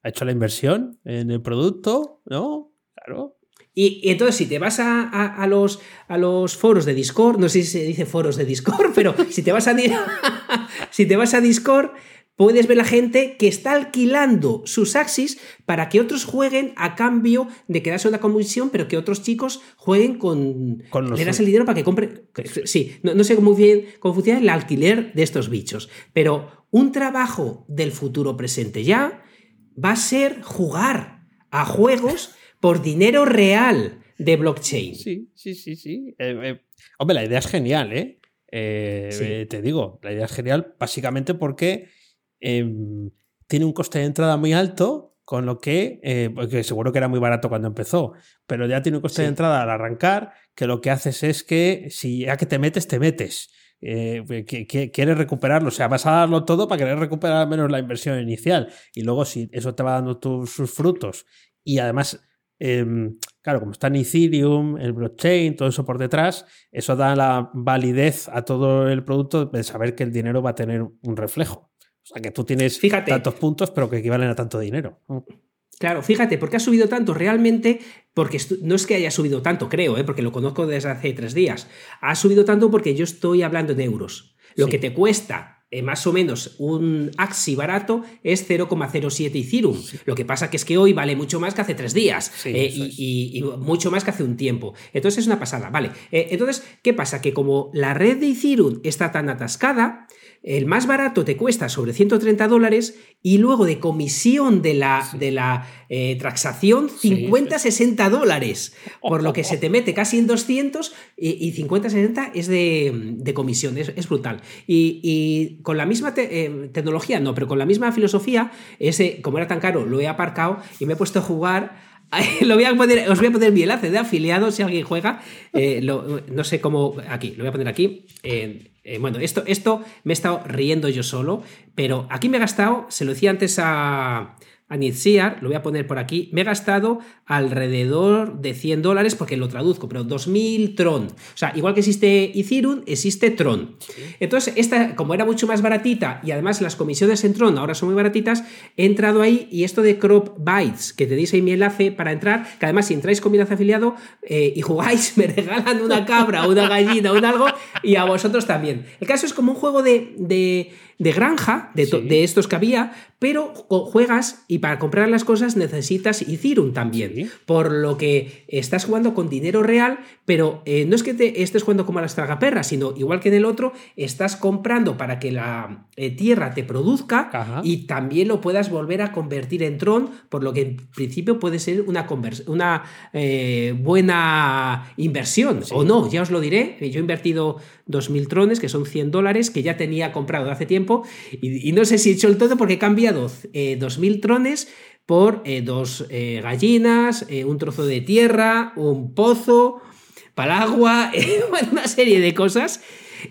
Ha hecho la inversión en el producto, ¿no? Claro. Y, y, entonces, si te vas a, a, a, los, a los foros de Discord, no sé si se dice foros de Discord, pero si te vas a, si te vas a Discord, puedes ver la gente que está alquilando sus Axis para que otros jueguen a cambio de quedarse una comisión, pero que otros chicos jueguen con. con le das el dinero para que compren. Sí, no, no sé cómo, bien, cómo funciona el alquiler de estos bichos, pero un trabajo del futuro presente ya va a ser jugar a juegos por dinero real de blockchain. Sí, sí, sí, sí. Eh, eh, hombre, la idea es genial, ¿eh? eh sí. Te digo, la idea es genial básicamente porque em, tiene un coste de entrada muy alto, con lo que, eh, porque seguro que era muy barato cuando empezó, pero ya tiene un coste sí. de entrada al arrancar, que lo que haces es que si ya que te metes, te metes. Eh, que, que, quieres recuperarlo, o sea, vas a darlo todo para querer recuperar al menos la inversión inicial y luego si eso te va dando tus, sus frutos y además eh, claro, como está en Ethereum, el blockchain, todo eso por detrás, eso da la validez a todo el producto de saber que el dinero va a tener un reflejo. O sea, que tú tienes fíjate, tantos puntos, pero que equivalen a tanto dinero. Claro, fíjate, ¿por qué ha subido tanto? Realmente, porque no es que haya subido tanto, creo, ¿eh? porque lo conozco desde hace tres días. Ha subido tanto porque yo estoy hablando en euros. Lo sí. que te cuesta eh, más o menos un Axi barato es 0,07 Ethereum. Sí. Lo que pasa que es que hoy vale mucho más que hace tres días sí, eh, y, y, y, mucho más que hace un tiempo. Entonces es una pasada, ¿vale? Eh, entonces, ¿qué pasa? Que como la red de Ethereum está tan atascada, el más barato te cuesta sobre 130 dólares y luego de comisión de la, sí. de la eh, transacción 50, sí. 60 dólares, por lo que se te mete casi en 200 y, y 50, 60 es de, de comisión, es, es brutal. Y, y, con la misma te, eh, tecnología, no, pero con la misma filosofía, ese, como era tan caro, lo he aparcado y me he puesto a jugar lo voy a poner, os voy a poner mi enlace de afiliado si alguien juega. Eh, lo, no sé cómo. Aquí, lo voy a poner aquí. Eh, eh, bueno, esto, esto me he estado riendo yo solo, pero aquí me he gastado, se lo decía antes a, a Nitziar, lo voy a poner por aquí, me he gastado alrededor de 100 dólares porque lo traduzco, pero 2000 Tron. O sea, igual que existe Ethereum, existe Tron. Entonces, esta, como era mucho más baratita y además las comisiones en Tron ahora son muy baratitas, he entrado ahí y esto de Crop Bytes, que tenéis ahí mi enlace para entrar, que además si entráis con mi enlace afiliado eh, y jugáis, me regalan una cabra, una gallina, un algo y a vosotros también. El caso es como un juego de, de de granja, de, sí. de, estos que había, pero juegas y para comprar las cosas necesitas Ethereum también. Sí. Por lo que estás jugando con dinero real, pero eh, no es que te estés jugando como a las tragaperras, sino igual que en el otro, estás comprando para que la eh, tierra te produzca Ajá. y también lo puedas volver a convertir en Tron, por lo que en principio puede ser una, una eh, buena inversión. Sí. O no, ya os lo diré. Yo he invertido 2.000 trones, que son 100 dólares, que ya tenía comprado de hace tiempo y, y, no sé si he hecho el todo porque he cambiado eh, 2.000 trones por eh, dos eh, gallinas, eh, un trozo de tierra, un pozo, para agua, eh, una serie de cosas.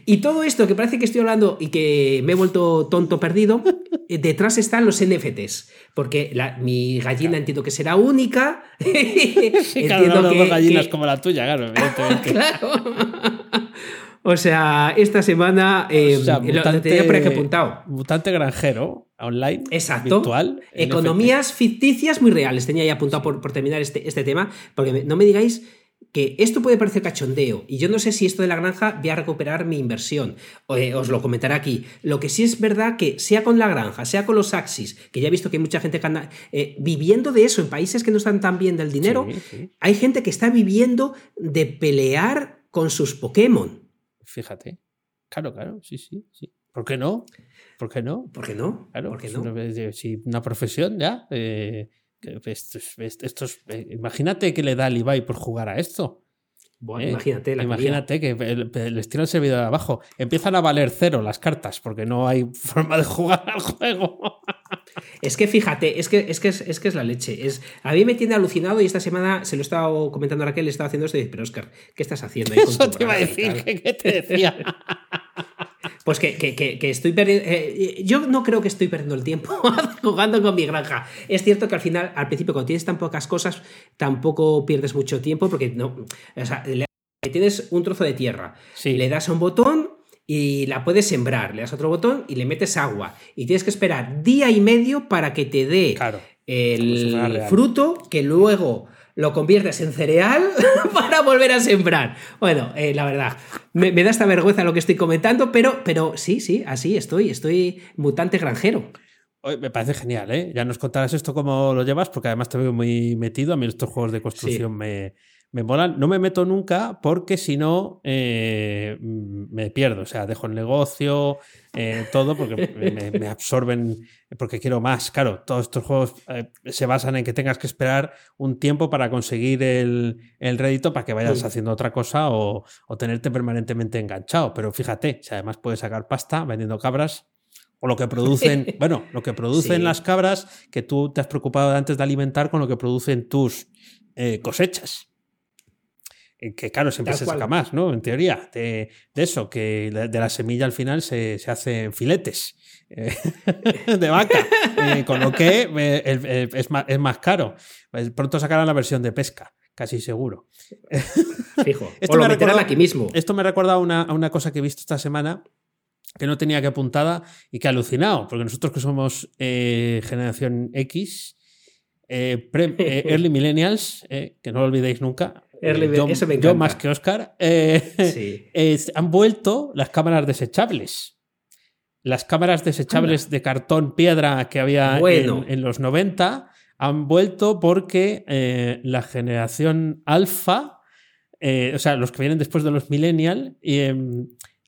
Y todo esto que parece que estoy hablando y que me he vuelto tonto perdido, eh, detrás están los NFTs. Porque la, mi gallina entiendo que será única. sí, claro, no, que, dos gallinas que... como la tuya, claro, evidentemente. claro. O sea, esta semana eh, o sea, mutante, lo tenía por aquí apuntado. Mutante granjero online. Exacto. Virtual. Economías NFT. ficticias muy reales. Tenía ya apuntado por, por terminar este, este, tema. Porque no me digáis que esto puede parecer cachondeo y yo no sé si esto de la granja voy a recuperar mi inversión. Eh, os lo comentaré aquí. Lo que sí es verdad que sea con la granja, sea con los Axis, que ya he visto que hay mucha gente que anda eh, viviendo de eso en países que no están tan bien del dinero, Sí, sí. hay gente que está viviendo de pelear con sus Pokémon. Fíjate. Claro, claro, sí, sí, sí. ¿Por qué no? ¿Por qué no? ¿Por qué no? Claro, ¿Por qué es no? una, sí, una profesión ya. eh, que esto es- es- esto es- eh, imagínate que le da al Ibai por jugar a esto. Bueno, ¿eh? imagínate la Imagínate que les tira el servidor de abajo. Empiezan a valer cero las cartas porque no hay forma de jugar al juego. Es que fíjate, es que es, que es, es que es la leche. Es, a mí me tiene alucinado y esta semana se lo he estado comentando a Raquel, le estaba haciendo esto y dice, pero Oscar, ¿qué estás haciendo ahí Eso te iba a decir. tal?". que- ¿Qué te decía? Pues que, que- que- que estoy perdiendo. eh, yo no creo que estoy perdiendo el tiempo jugando con mi granja. Es cierto que al final, al principio, cuando tienes tan pocas cosas, tampoco pierdes mucho tiempo porque no. O sea, le- tienes un trozo de tierra, Sí. le das a un botón y la puedes sembrar, le das otro botón y le metes agua. Y tienes que esperar día y medio para que te dé Claro. El fruto que luego lo conviertes en cereal para volver a sembrar. Bueno, eh, la verdad, me, me da esta vergüenza lo que estoy comentando, pero, pero sí, sí, así estoy, estoy mutante granjero. Me parece genial, ¿eh? Ya nos contarás esto cómo lo llevas, porque además te veo muy metido. A mí estos juegos de construcción me, me molan. No me meto nunca porque si no eh, me pierdo. O sea, dejo el negocio, eh, todo, porque me, absorben, porque quiero más. Claro, todos estos juegos eh, se basan en que tengas que esperar un tiempo para conseguir el, el rédito para que vayas haciendo otra cosa o, o tenerte permanentemente enganchado. Pero fíjate, si además puedes sacar pasta vendiendo cabras, o lo que producen, bueno, lo que producen Sí. las cabras que tú te has preocupado antes de alimentar con lo que producen tus eh, cosechas. Eh, Que claro, siempre Tal se cual. saca más, ¿no? En teoría, de, de eso, que de la semilla al final se, se hacen filetes eh, de vaca, eh, con lo que eh, es, más, es más caro. Pronto sacarán la versión de pesca, casi seguro. Fijo. Esto o lo me meterán aquí mismo. Esto me recuerda a una, a una cosa que he visto esta semana que no tenía que apuntada y que alucinado, porque nosotros que somos eh, generación X, eh, pre- eh, early millennials, que no lo olvidéis nunca, Early eh, yo, eso me yo encanta. más que Oscar, eh, Sí. es- han vuelto las cámaras desechables. Las cámaras desechables de cartón piedra que había Bueno. en, en los 90 han vuelto porque eh, la generación alfa, eh, o sea, los que vienen después de los millennial,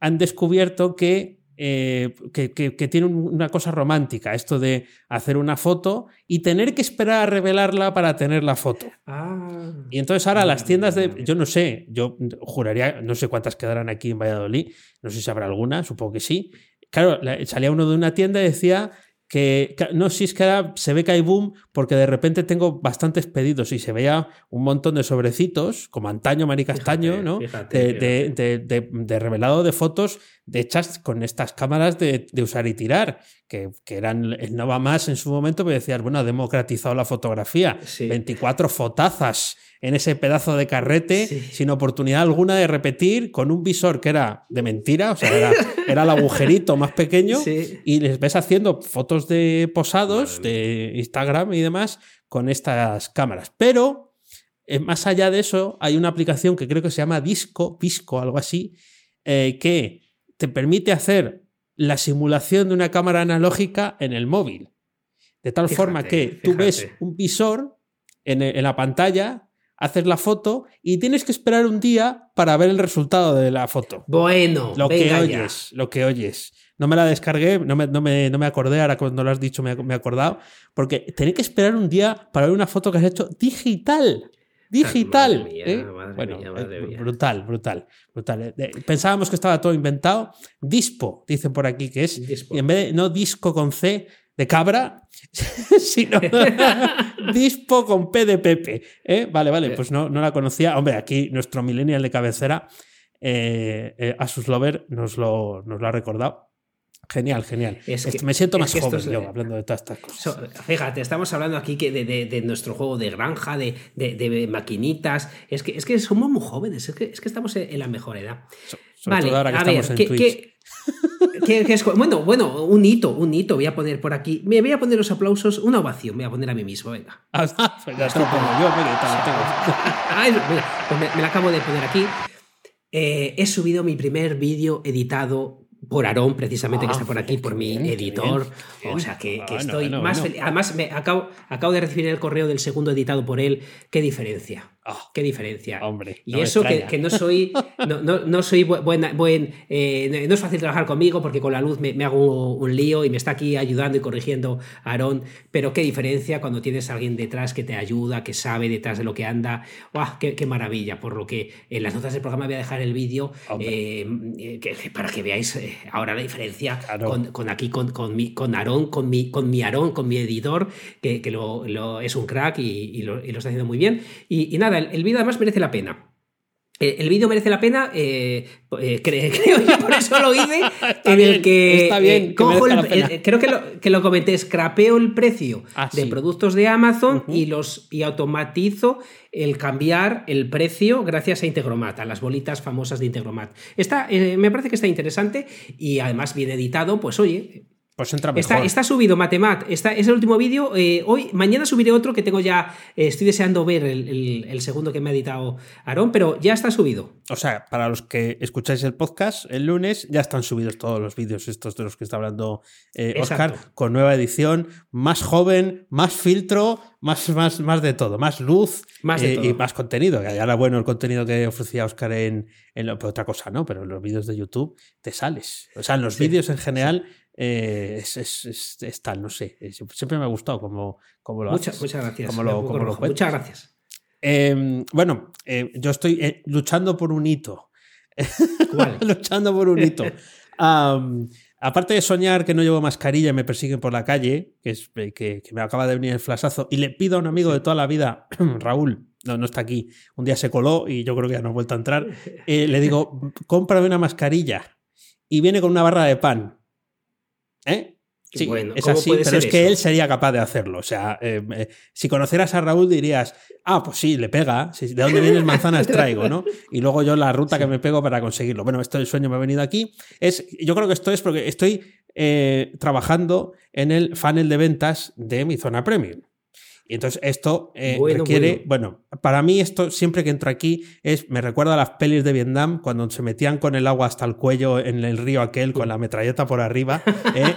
han descubierto que, eh, que, que- que tiene un- una cosa romántica, esto de hacer una foto y tener que esperar a revelarla para tener la foto. Ah. Y entonces ahora las Mira, tiendas de. Yo no sé, yo juraría, no sé cuántas quedarán aquí en Valladolid, no sé si habrá alguna, supongo que sí. Claro, la- salía uno de una tienda y decía que, que- no, si es que ahora se ve que hay boom porque de repente tengo bastantes pedidos y se veía un montón de sobrecitos, como antaño, maricastaño, Fíjate, ¿no? fíjate, de, fíjate. de- de- de- de revelado de fotos de hechas con estas cámaras de, de usar y tirar, que, que eran el Nova Más en su momento, pero decías, bueno, ha democratizado la fotografía. Sí. 24 fotazas en ese pedazo de carrete, Sí. sin oportunidad alguna de repetir, con un visor que era de mentira, o sea, era, era el agujerito más pequeño, Sí. y les ves haciendo fotos de posados Madre de Instagram y demás con estas cámaras. Pero, eh, más allá de eso, hay una aplicación que creo que se llama Disco, Pisco, algo así, eh, que te permite hacer la simulación de una cámara analógica en el móvil. De tal Fíjate, forma que tú ves un visor en, en la pantalla, haces la foto y tienes que esperar un día para ver el resultado de la foto. Bueno, Lo que venga ya. oyes, lo que oyes. No me la descargué, no me, no me, no me acordé, ahora cuando lo has dicho me, he- me he acordado, porque tenés que esperar un día para ver una foto que has hecho digital. Digital. Madre mía, ¿eh? madre bueno, mía, eh, mía. brutal, brutal, brutal. Eh, Pensábamos que estaba todo inventado. Dispo, dicen por aquí que es. Dispo. Y en vez de no disco con C de cabra, sino dispo con P de Pepe. ¿eh? Vale, vale, pues no, no la conocía. Hombre, aquí nuestro millennial de cabecera, eh, eh, Asus Lover, nos lo, nos lo ha recordado. Genial, genial. Es que- Esto- me siento es más que esto joven es- yo hablando de todas estas cosas. So- fíjate, estamos hablando aquí que de, de- de nuestro juego de granja, de, de- de maquinitas. Es que, es que somos muy jóvenes, es que, es que estamos en, en la mejor edad. So- sobre vale, todo ahora que a estamos ver, en ¿qué, Twitch. qué- ¿Qué- qué es co- bueno, bueno, un hito, un hito. Voy a poner por aquí. Me voy a poner los aplausos, una ovación. Voy a poner a mí mismo, venga. Ah, pues ya te lo pongo yo, mira, tal, lo tengo. Ay, mira, pues me, me la acabo de poner aquí. Eh, he subido mi primer vídeo editado por Aarón, precisamente, que Ah, está por aquí, por mi bien, editor. bien. O sea, que, que Bueno, estoy bueno, más bueno. feliz. Además, me acabo, acabo de recibir el correo del segundo editado por él. ¿Qué diferencia? Ah, ¿Qué diferencia? Hombre, Y no eso que, no soy, no, no- no soy bu- buena, buen, eh, no es fácil trabajar conmigo porque con la luz me, me hago un lío y me está aquí ayudando y corrigiendo Aarón, pero qué diferencia cuando tienes a alguien detrás que te ayuda, que sabe detrás de lo que anda. ¡Guau! Qué, qué maravilla! Por lo que en las notas del programa voy a dejar el vídeo eh, eh, que- para que veáis ahora la diferencia con, con aquí, con, con mi, con Aarón, con mi, con mi Aarón, con mi editor, que, que lo, lo- es un crack y, y lo, y lo está haciendo muy bien. Y, y nada, el, el vídeo además merece la pena. Eh, El vídeo merece la pena, eh, eh, cre- creo que por eso lo hice, en bien, el que, está bien, eh, que cojo merezca el- creo que lo, que lo comenté, scrapeo el precio Ah, de sí. productos de Amazon y los y automatizo el cambiar el precio gracias a Integromat, a las bolitas famosas de Integromat. Está, me parece que está interesante y además bien editado, pues oye, Pues entra mejor. Está, está subido, Matemat. Está, es el último vídeo. eh, hoy, mañana subiré otro que tengo ya. eh, estoy deseando ver el, el- el segundo que me ha editado Aarón, pero ya está subido. O sea, para los que escucháis el podcast, el lunes ya están subidos todos los vídeos estos de los que está hablando eh, Oscar, Exacto. con nueva edición, más joven, más filtro, más, más, más de todo, más luz Más de eh, todo. y más contenido. Que ya era bueno el contenido que ofrecía Oscar en, en lo- otra cosa, ¿no? Pero en los vídeos de YouTube te sales. O sea, en los Sí, vídeos en general eh, es, es- es- es tal, no sé. es- siempre me ha gustado como, como lo Muchas, haces, muchas gracias. como lo, como lo muchas gracias. Eh, bueno, eh, yo estoy eh, luchando por un hito. ¿Cuál? luchando por un hito. Aparte de soñar que no llevo mascarilla y me persiguen por la calle, que, es, eh, que, que me acaba de venir el flasazo, y le pido a un amigo de toda la vida, Raúl, no, no está aquí, un día se coló y yo creo que ya no ha vuelto a entrar, eh, le digo, cómprame una mascarilla. Y viene con una barra de pan. ¿Eh? Sí, Bueno, es ¿cómo así, pero es que eso? él sería capaz de hacerlo. O sea, eh, eh, si conocieras a Raúl dirías, ah, pues sí, le pega, ¿de dónde vienes manzanas traigo, no? Y luego yo la ruta que me pego para conseguirlo. Bueno, esto del sueño me ha venido aquí. Es, yo creo que esto es porque estoy eh, trabajando en el funnel de ventas de mi zona premium. Y entonces esto eh, Bueno, requiere, bueno. para mí esto siempre que entro aquí es, me recuerda a las pelis de Vietnam cuando se metían con el agua hasta el cuello en el río aquel con la metralleta por arriba. ¿eh?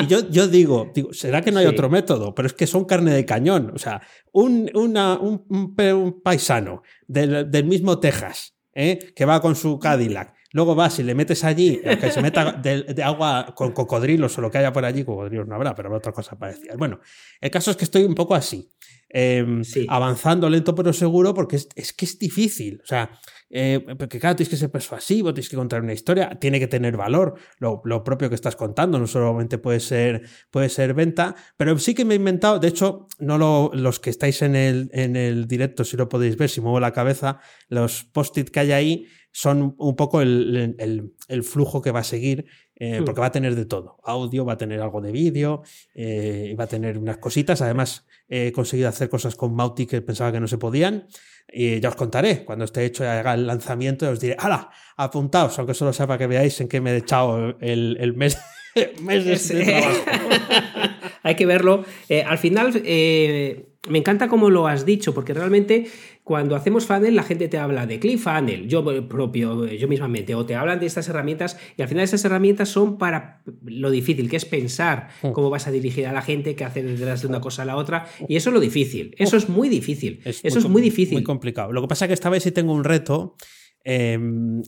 Y yo, yo digo, digo, ¿será que no hay Sí. otro método? Pero es que son carne de cañón. O sea, un, una- un, un pe- un paisano del, del mismo Texas ¿eh? que va con su Cadillac. Luego vas y le metes allí, que se meta de, de agua con cocodrilos o lo que haya por allí, cocodrilos no habrá, pero habrá otra cosa parecida. Bueno, el caso es que estoy un poco así, eh, Sí. avanzando lento pero seguro, porque es, es que es difícil. O sea, eh, porque claro, tienes que ser persuasivo, tienes que contar una historia, tiene que tener valor, lo, lo propio que estás contando, no solamente puede ser, puede ser venta, pero sí que me he inventado, de hecho, no lo, los que estáis en el, en el directo, si lo podéis ver, si muevo la cabeza, los post-it que hay ahí son un poco el, el- el flujo que va a seguir, eh, Hmm. porque va a tener de todo. Audio, va a tener algo de vídeo, eh, va a tener unas cositas. Además, he conseguido hacer cosas con Mautic que pensaba que no se podían. Y ya os contaré, cuando esté hecho y haga el lanzamiento, os diré, ¡hala! Apuntaos, aunque solo sea para que veáis en qué me he echado el, el mes, mes de, Es- de trabajo. Hay que verlo. Eh, al final, eh, me encanta cómo lo has dicho, porque realmente cuando hacemos funnel, la gente te habla de ClickFunnel, yo propio, yo mismamente, o te hablan de estas herramientas, y al final esas herramientas son para lo difícil, que es pensar Hmm. cómo vas a dirigir a la gente, qué hacer detrás de una cosa a la otra, y eso es lo difícil. Eso es muy difícil. eso es muy difícil. Muy complicado. Lo que pasa es que esta vez sí tengo un reto. Eh,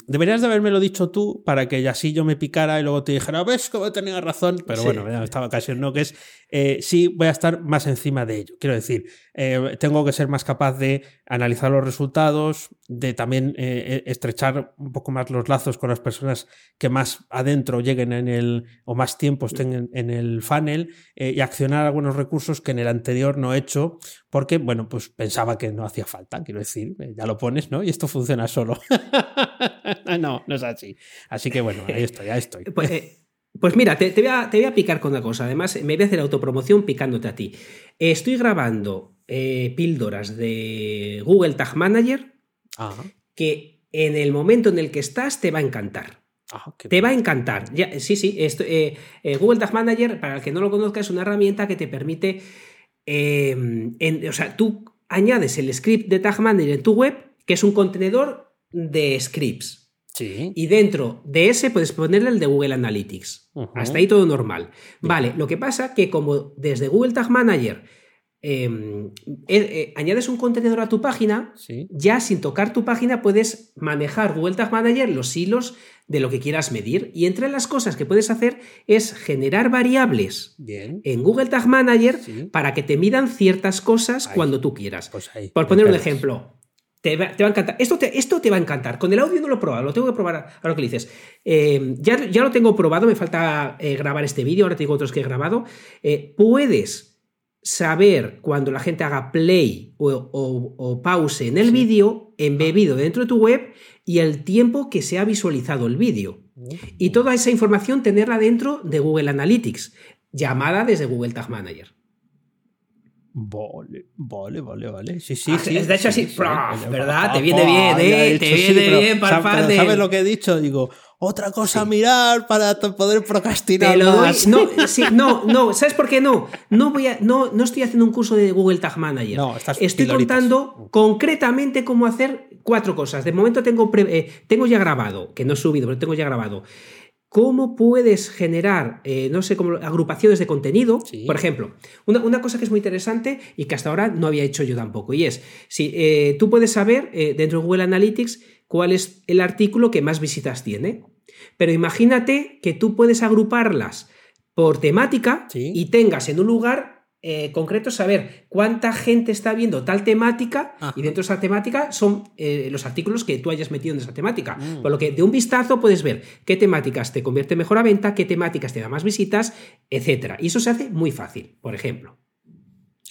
deberías de haberme lo dicho tú para que así yo me picara y luego te dijera, ves cómo tenía razón. Pero Sí. bueno, en esta ocasión no, que es eh, sí voy a estar más encima de ello. Quiero decir, eh, tengo que ser más capaz de analizar los resultados, de también eh, estrechar un poco más los lazos con las personas que más adentro lleguen en el, o más tiempo estén en, en el funnel y accionar algunos recursos que en el anterior no he hecho porque, bueno, pues pensaba que no hacía falta, quiero decir, eh, ya lo pones, ¿no? Y esto funciona solo. no, no es así. Así que bueno, ahí estoy, ahí estoy. Pues, eh, pues mira, te, te voy a, te voy a picar con una cosa. Además, me voy a hacer autopromoción picándote a ti. Estoy grabando eh, píldoras de Google Tag Manager que en el momento en el que estás te va a encantar. Ah, Te bien. va a encantar. Ya, sí, sí. esto, eh, eh, Google Tag Manager, para el que no lo conozca, es una herramienta que te permite. Eh, en- o sea, tú añades el script de Tag Manager en tu web, que es un contenedor de scripts. Sí. Y dentro de ese puedes ponerle el de Google Analytics. Hasta ahí todo normal. Vale, lo que pasa que como desde Google Tag Manager eh, eh, eh, añades un contenedor a tu página, Sí. ya sin tocar tu página puedes manejar Google Tag Manager los hilos de lo que quieras medir. Y entre las cosas que puedes hacer es generar variables Bien. en Google Tag Manager Sí. para que te midan ciertas cosas Ahí. cuando tú quieras. Pues ahí. Por poner un ejemplo, te va, te va a encantar. Esto te, esto te va a encantar. Con el audio no lo he probado, lo tengo que probar ahora que le dices. Eh, ya, ya lo tengo probado, me falta eh, grabar este vídeo, ahora te digo otros que he grabado. Eh, puedes saber cuando la gente haga play o, o- o pause en el Sí. vídeo embebido dentro de tu web y el tiempo que se ha visualizado el vídeo. Y toda esa información tenerla dentro de Google Analytics, llamada desde Google Tag Manager. Vale, vale, vale, vale. Sí, sí, Ah, sí. de hecho sí, así, sí. ¿verdad? Te viene bien, ¿eh? Te viene bien, sa- par pero de- ¿Sabes lo que he dicho? Digo, otra cosa a mirar para poder procrastinar Te lo doy. más. No, sí, no, no. ¿Sabes por qué no? No voy a, no, no estoy haciendo un curso de Google Tag Manager. No, estás estoy piloritas. contando concretamente cómo hacer cuatro cosas. De momento tengo, pre- eh, tengo ya grabado, que no he subido, pero tengo ya grabado. ¿Cómo puedes generar, eh, no sé, agrupaciones de contenido? Sí. Por ejemplo, una, una cosa que es muy interesante y que hasta ahora no había hecho yo tampoco, y es, si eh, tú puedes saber eh, dentro de Google Analytics cuál es el artículo que más visitas tiene. Pero imagínate que tú puedes agruparlas por temática Sí. y tengas en un lugar eh, concreto saber cuánta gente está viendo tal temática Ajá. y dentro de esa temática son eh, los artículos que tú hayas metido en esa temática. Mm. Por lo que de un vistazo puedes ver qué temáticas te convierte mejor a venta, qué temáticas te da más visitas, etcétera. Y eso se hace muy fácil, por ejemplo.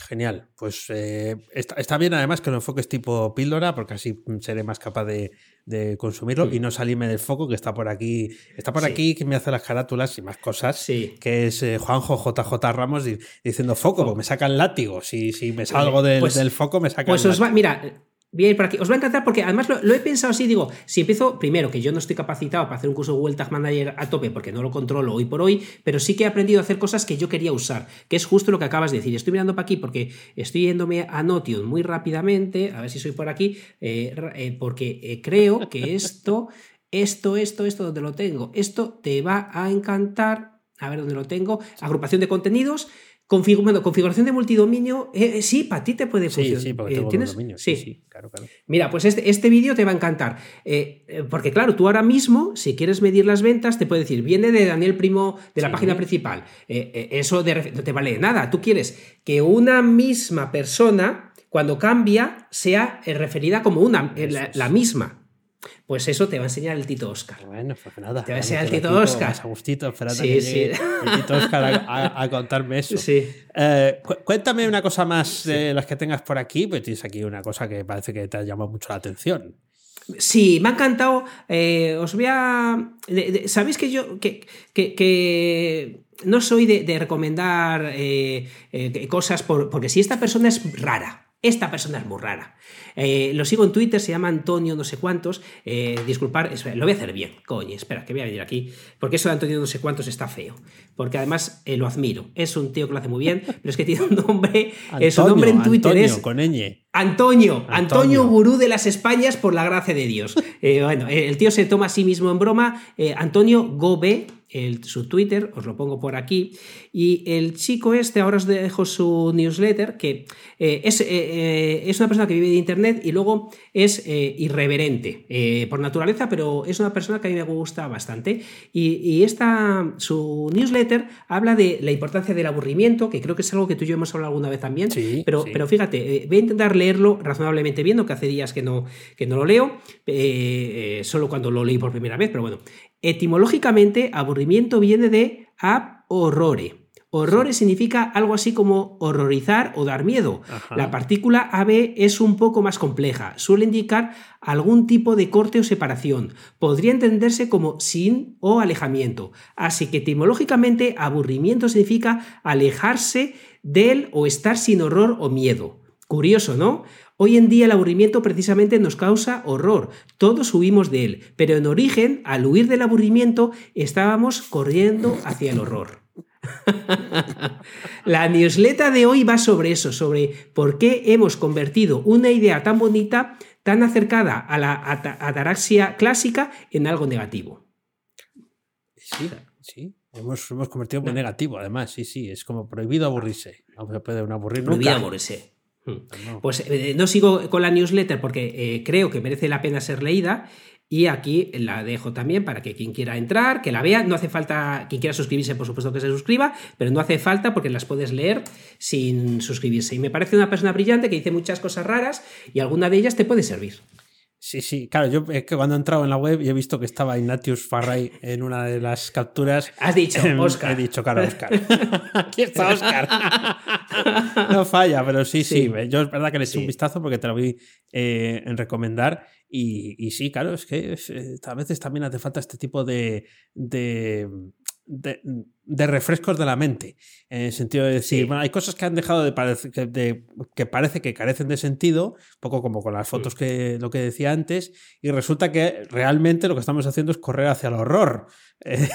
Genial. Pues eh, está, está bien además que lo enfoques tipo píldora, porque así seré más capaz de, de consumirlo y no salirme del foco que está por aquí. Está por Sí. aquí que me hace las carátulas y más cosas. Sí. Que es eh, Juanjo JJ Ramos di- diciendo foco, pues me sacan látigo. Si, si me salgo del, Pues- del foco, me sacan Pues os va, látigo. mira, voy a ir por aquí. Os va a encantar porque además lo, he pensado así, digo, si empiezo, primero, que yo no estoy capacitado para hacer un curso de Google Tag Manager a tope porque no lo controlo hoy por hoy, pero sí que he aprendido a hacer cosas que yo quería usar, que es justo lo que acabas de decir. Estoy mirando para aquí porque estoy yéndome a Notion muy rápidamente, a ver si soy por aquí, eh, eh, porque eh, creo que esto, esto, esto, esto, donde lo tengo, esto te va a encantar. A ver dónde lo tengo. Agrupación de contenidos. Configu- bueno, configuración de multidominio. eh, eh, sí, para ti te puede Sí, funcionar. sí, porque Eh, tengo ¿tienes? dominio. Sí. Sí, sí, claro, claro. Mira, pues este, este vídeo te va a encantar. Eh, porque claro, tú ahora mismo, si quieres medir las ventas, te puede decir, viene de Daniel Primo de la Sí. página principal. Eso de no te vale nada. Tú quieres que una misma persona, cuando cambia, sea referida como una, la misma. Pues eso te va a enseñar el Tito Oscar. Bueno, pues nada. Te va a enseñar el Tito aquí Oscar. más A gustito, esperando Sí, que sí. el Tito Oscar a, a- a contarme eso. Sí. Eh, cu- cuéntame una cosa más de las que tengas por aquí, pues tienes aquí una cosa que parece que te ha llamado mucho la atención. Sí, me ha encantado. Eh, os voy a. de- de- Sabéis que yo. que, que- que no soy de, de recomendar eh, cosas por- porque si esta persona es rara. Esta persona es muy rara. Eh, lo sigo en Twitter, se llama Antonio no sé cuántos. Eh, disculpar, lo voy a hacer bien. Coño, espera, que voy a venir aquí. Porque eso de Antonio no sé cuántos está feo. Porque además eh, lo admiro. Es un tío que lo hace muy bien, pero es que tiene un nombre. eh, su nombre en Twitter Antonio, es con ñ. Antonio, Antonio, Antonio. gurú de las Españas por la gracia de Dios. Bueno, el tío se toma a sí mismo en broma. Antonio Gobe, el- su Twitter, os lo pongo por aquí. Y el chico este, ahora os dejo su newsletter, que eh, es, eh, eh, es una persona que vive de Internet y luego es irreverente por naturaleza, pero es una persona que a mí me gusta bastante. Y, y esta, su newsletter habla de la importancia del aburrimiento, que creo que es algo que tú y yo hemos hablado alguna vez también. Sí, pero, sí. pero fíjate, voy a intentar leerlo razonablemente bien, aunque hace días que no, que no lo leo, solo cuando lo leí por primera vez, pero bueno. Etimológicamente, aburrimiento viene de ab horrore. Horrore significa algo así como horrorizar o dar miedo. Ajá. La partícula AB es un poco más compleja, suele indicar algún tipo de corte o separación. Podría entenderse como sin o alejamiento. Así que etimológicamente aburrimiento significa alejarse del o estar sin horror o miedo. Curioso, ¿no? Hoy en día el aburrimiento precisamente nos causa horror, todos huimos de él, pero en origen, al huir del aburrimiento, estábamos corriendo hacia el horror. la newsletter de hoy va sobre eso, sobre por qué hemos convertido una idea tan bonita, tan acercada a la ataraxia clásica, en algo negativo. Sí, sí. Hemos, hemos convertido en negativo, además, sí, sí. Es como prohibido aburrirse. No se puede aburrir Prohibido aburrirse. Hmm. Pues eh, no sigo con la newsletter porque eh, creo que merece la pena ser leída y aquí la dejo también para que quien quiera entrar, que la vea, no hace falta, quien quiera suscribirse, por supuesto que se suscriba, pero no hace falta porque las puedes leer sin suscribirse. Y me parece una persona brillante que dice muchas cosas raras y alguna de ellas te puede servir. Sí, sí, claro, yo es que cuando he entrado en la web y he visto que estaba Ignatius Farray en una de las capturas. Has dicho, Oscar. He dicho, claro, Oscar. Aquí está Oscar. no falla, pero sí, sí, Yo es verdad que le eché un vistazo porque te lo vi eh, en recomendar. Y, sí, claro, es que eh, a veces también hace falta este tipo de, de de, refrescos de la mente. En el sentido de decir, bueno, hay cosas que han dejado de parecer, que, que, parece que carecen de sentido, un poco como con las fotos que lo que decía antes, y resulta que realmente lo que estamos haciendo es correr hacia el horror, eh,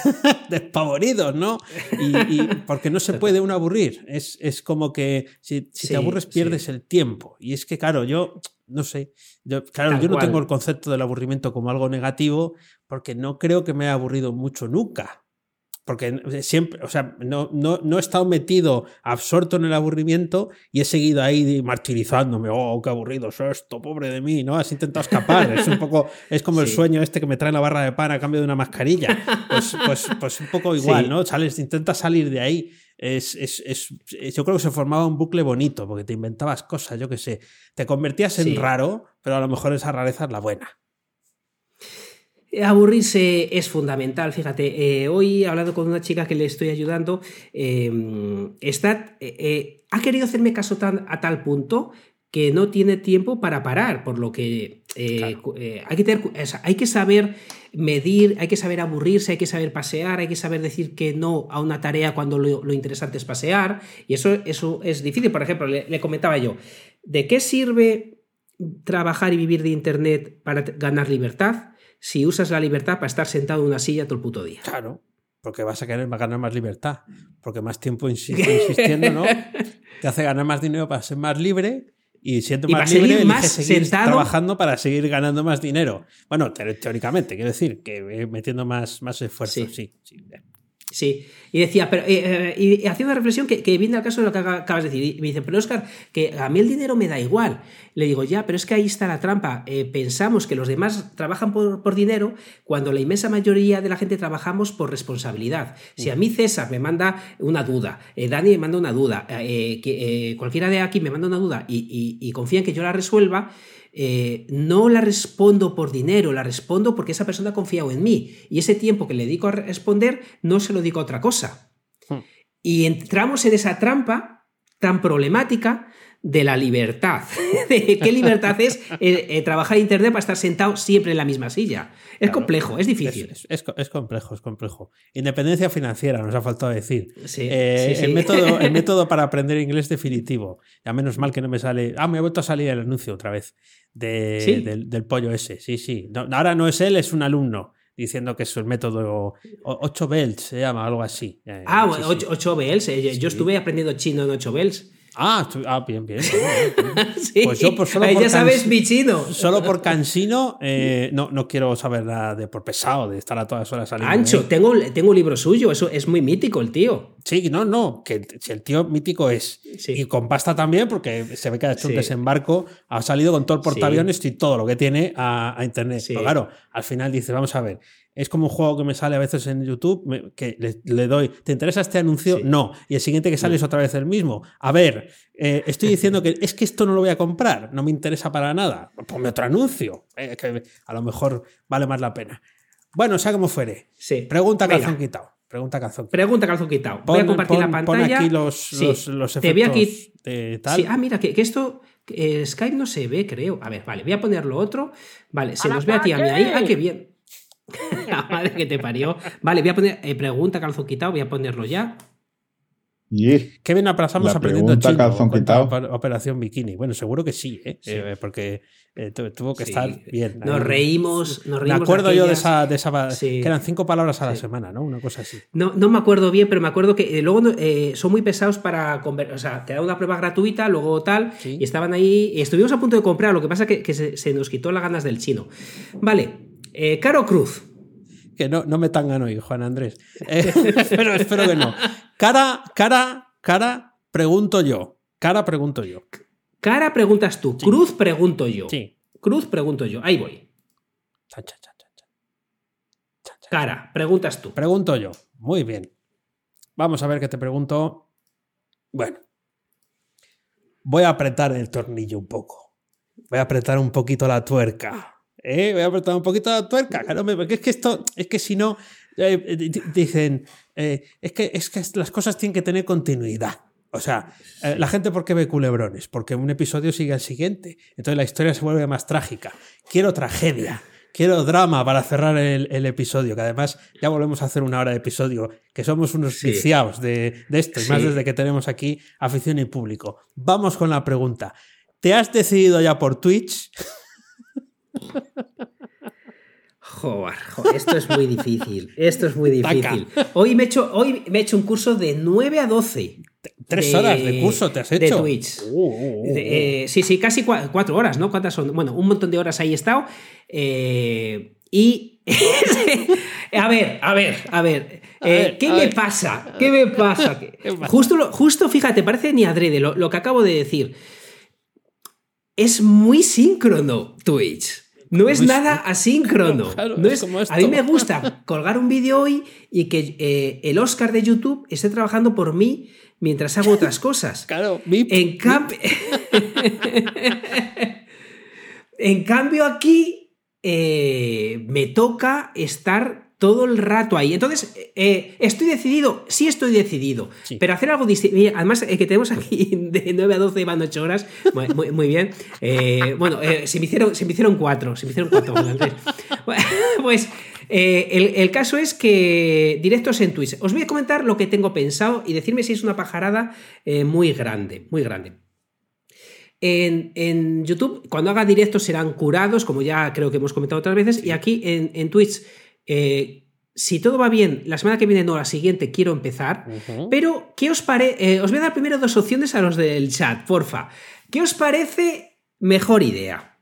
despavoridos, ¿no? Y, porque no se puede uno aburrir. Es, es como que si, te aburres pierdes el tiempo. Y es que, claro, yo no sé. Yo, claro, yo no tengo el concepto del aburrimiento como algo negativo porque no creo que me haya aburrido mucho nunca porque siempre, o sea, no, no, no, he estado metido, absorto en el aburrimiento y he seguido ahí martirizándome, oh, qué aburrido es esto, pobre de mí, ¿no? Has intentado escapar, es un poco, es como el sueño este que me trae la barra de pan a cambio de una mascarilla, pues, pues, pues un poco igual, ¿no? Sales, intentas salir de ahí. Es, es, es, yo creo que se formaba un bucle bonito, porque te inventabas cosas, yo qué sé, te convertías en raro, pero a lo mejor esa rareza es la buena. Aburrirse es fundamental, fíjate. Eh, hoy he hablado con una chica que le estoy ayudando. Em, está, eh, eh, ha querido hacerme caso tan, a tal punto que no tiene tiempo para parar, por lo que hay, que tener, hay que saber medir, hay que saber aburrirse, hay que saber pasear, hay que saber decir que no a una tarea cuando lo, interesante es pasear. Y eso, eso es difícil. Por ejemplo, le comentaba yo, ¿de qué sirve trabajar y vivir de Internet para ganar libertad? Si usas la libertad para estar sentado en una silla todo el puto día. Claro, porque vas a querer ganar más libertad, porque más tiempo insistiendo, ¿no? Te hace ganar más dinero para ser más libre y siendo más libre, más seguir trabajando para seguir ganando más dinero. Bueno, teóricamente, quiero decir, que eh, metiendo más, más esfuerzo, sí. sí, Sí, y decía, pero eh, eh, y hacía una reflexión que, viene al caso de lo que acabas de decir. Y me dice, pero Oscar, que a mí el dinero me da igual. Le digo, ya, pero es que ahí está la trampa. Eh, pensamos que los demás trabajan por, dinero cuando la inmensa mayoría de la gente trabajamos por responsabilidad. Si a mí César me manda una duda, Dani me manda una duda, que, cualquiera de aquí me manda una duda y confía en que yo la resuelva, eh, no la respondo por dinero, la respondo porque esa persona ha confiado en mí y ese tiempo que le dedico a responder no se lo digo a otra cosa. Hmm. Y entramos en esa trampa tan problemática de la libertad. de qué libertad es eh, eh, trabajar en Internet para estar sentado siempre en la misma silla. Es complejo, es difícil. Es, complejo, es complejo. Independencia financiera, nos ha faltado decir. Eh, el, método, el método para aprender inglés definitivo. Ya menos mal que no me sale. Ah, me ha vuelto a salir el anuncio otra vez del, pollo ese. Sí, sí. ahora no es él, es un alumno diciendo que es el método 8 bells, se llama, algo así. Ah, 8 bells. Yo estuve aprendiendo chino en 8 bells. Ah, ah, bien, bien. Pues yo por solo por ya sabes mi chino. Solo por cansino eh, no, no quiero saber nada de por pesado, de estar a todas horas saliendo. Ancho, tengo, tengo un libro suyo, eso es muy mítico el tío. Sí, no, no, que si el tío mítico es. Y con pasta también, porque se ve que ha hecho un desembarco, ha salido con todo el portaaviones y todo lo que tiene a, a internet. Pero claro, al final dice, vamos a ver, es como un juego que me sale a veces en YouTube, que le, doy, ¿te interesa este anuncio? No. Y el siguiente que sale es otra vez el mismo. A ver, eh, estoy diciendo que es que esto no lo voy a comprar, no me interesa para nada. Ponme otro anuncio, eh, que a lo mejor vale más la pena. Bueno, sea como fuere. Sí. Pregunta calzón quitado. Pregunta calzón. Pregunta calzón quitado. voy a compartir la pantalla. Pon aquí los, los, efectos de tal. ah, mira, que, esto eh, Skype no se ve, creo. A ver, vale, voy a ponerlo otro. Vale, se nos ve a ti a mí ahí. Ah, qué bien. la madre que te parió. Vale, voy a poner. Eh, pregunta calzón quitado, voy a ponerlo ya. Qué bien aplazamos La aprendiendo pregunta chino. calzón quitado. oper- Operación Bikini. Bueno, seguro que sí, ¿eh? Eh, porque eh, tu- tuvo que Sí. estar bien. Nos reímos, nos Me reímos. acuerdo yo de esa, de esa Sí. que eran cinco palabras a la Sí. semana, ¿no? Una cosa así. No, no me acuerdo bien, pero me acuerdo que eh, luego eh, son muy pesados para conver- O sea, te dan una prueba gratuita, luego tal, Sí. y estaban ahí. y estuvimos a punto de comprar, lo que pasa que, que se, se nos quitó las ganas del chino. Vale, eh, Caro Cruz. Que no, no me tangan hoy, Juan Andrés. Eh, pero espero que no. Cara, cara, cara, pregunto yo. Cara, pregunto yo. Cara preguntas tú, Cruz pregunto yo. Sí. Cruz pregunto yo. Ahí voy. Chan. Chan, chan. Cara, preguntas tú. Pregunto yo. Muy bien. Vamos a ver qué te pregunto. Bueno. Voy a apretar el tornillo un poco. Voy a apretar un poquito la tuerca. ¿Eh? Voy a apretar un poquito la tuerca. Claro, me- porque es que esto, es que si no, eh, di- dicen, eh, es, que, es que las cosas tienen que tener continuidad. O sea, eh, la gente ¿por qué ve culebrones? Porque un episodio sigue al siguiente. Entonces la historia se vuelve más trágica. Quiero tragedia. Quiero drama para cerrar el, el episodio, que además ya volvemos a hacer una hora de episodio, que somos unos Sí. viciados de, de esto, y más desde que tenemos aquí afición y público. Vamos con la pregunta. ¿Te has decidido ya por Twitch? Joder, joder, esto es muy difícil. Esto es muy Taca. difícil. Hoy me he hecho, hoy me he hecho un curso de 9 a 12. Tres de- horas de curso te has hecho. De Twitch. Uh, uh, uh, De- eh, sí, sí, casi cua- cuatro horas, ¿no? ¿Cuántas son? Bueno, un montón de horas ahí he estado. eh, y. a ver, a ver, a ver. A eh, ver, ¿Qué a me ver. pasa? ¿Qué me pasa? ¿Qué pasa? Justo, lo- justo, fíjate, parece ni adrede lo, lo que acabo de decir. Es muy síncrono Twitch. No es Muy nada asíncrono. Claro, No es a mí me gusta colgar un vídeo hoy y que eh, el Oscar de YouTube esté trabajando por mí mientras hago otras cosas. Claro, bip, En, en cambio, aquí eh, me toca estar todo el rato ahí. Entonces, eh, estoy decidido, sí estoy decidido, Sí. pero hacer algo distinto. Además, eh, que tenemos aquí de 9 a 12 van 8 horas. Muy, muy- muy bien. Eh, bueno, eh, se, me hicieron, se me hicieron 4. Se me hicieron 4. pues eh, el, el caso es que directos en Twitch. Os voy a comentar lo que tengo pensado y decirme si es una pajarada eh, muy grande, muy grande. En, en YouTube, cuando haga directos serán curados, como ya creo que hemos comentado otras veces, y aquí en, en Twitch, eh, si todo va bien, la semana que viene, no, la siguiente, quiero empezar. Pero, ¿qué os parece? os voy a dar primero dos opciones a los del chat, porfa. ¿Qué os parece mejor idea?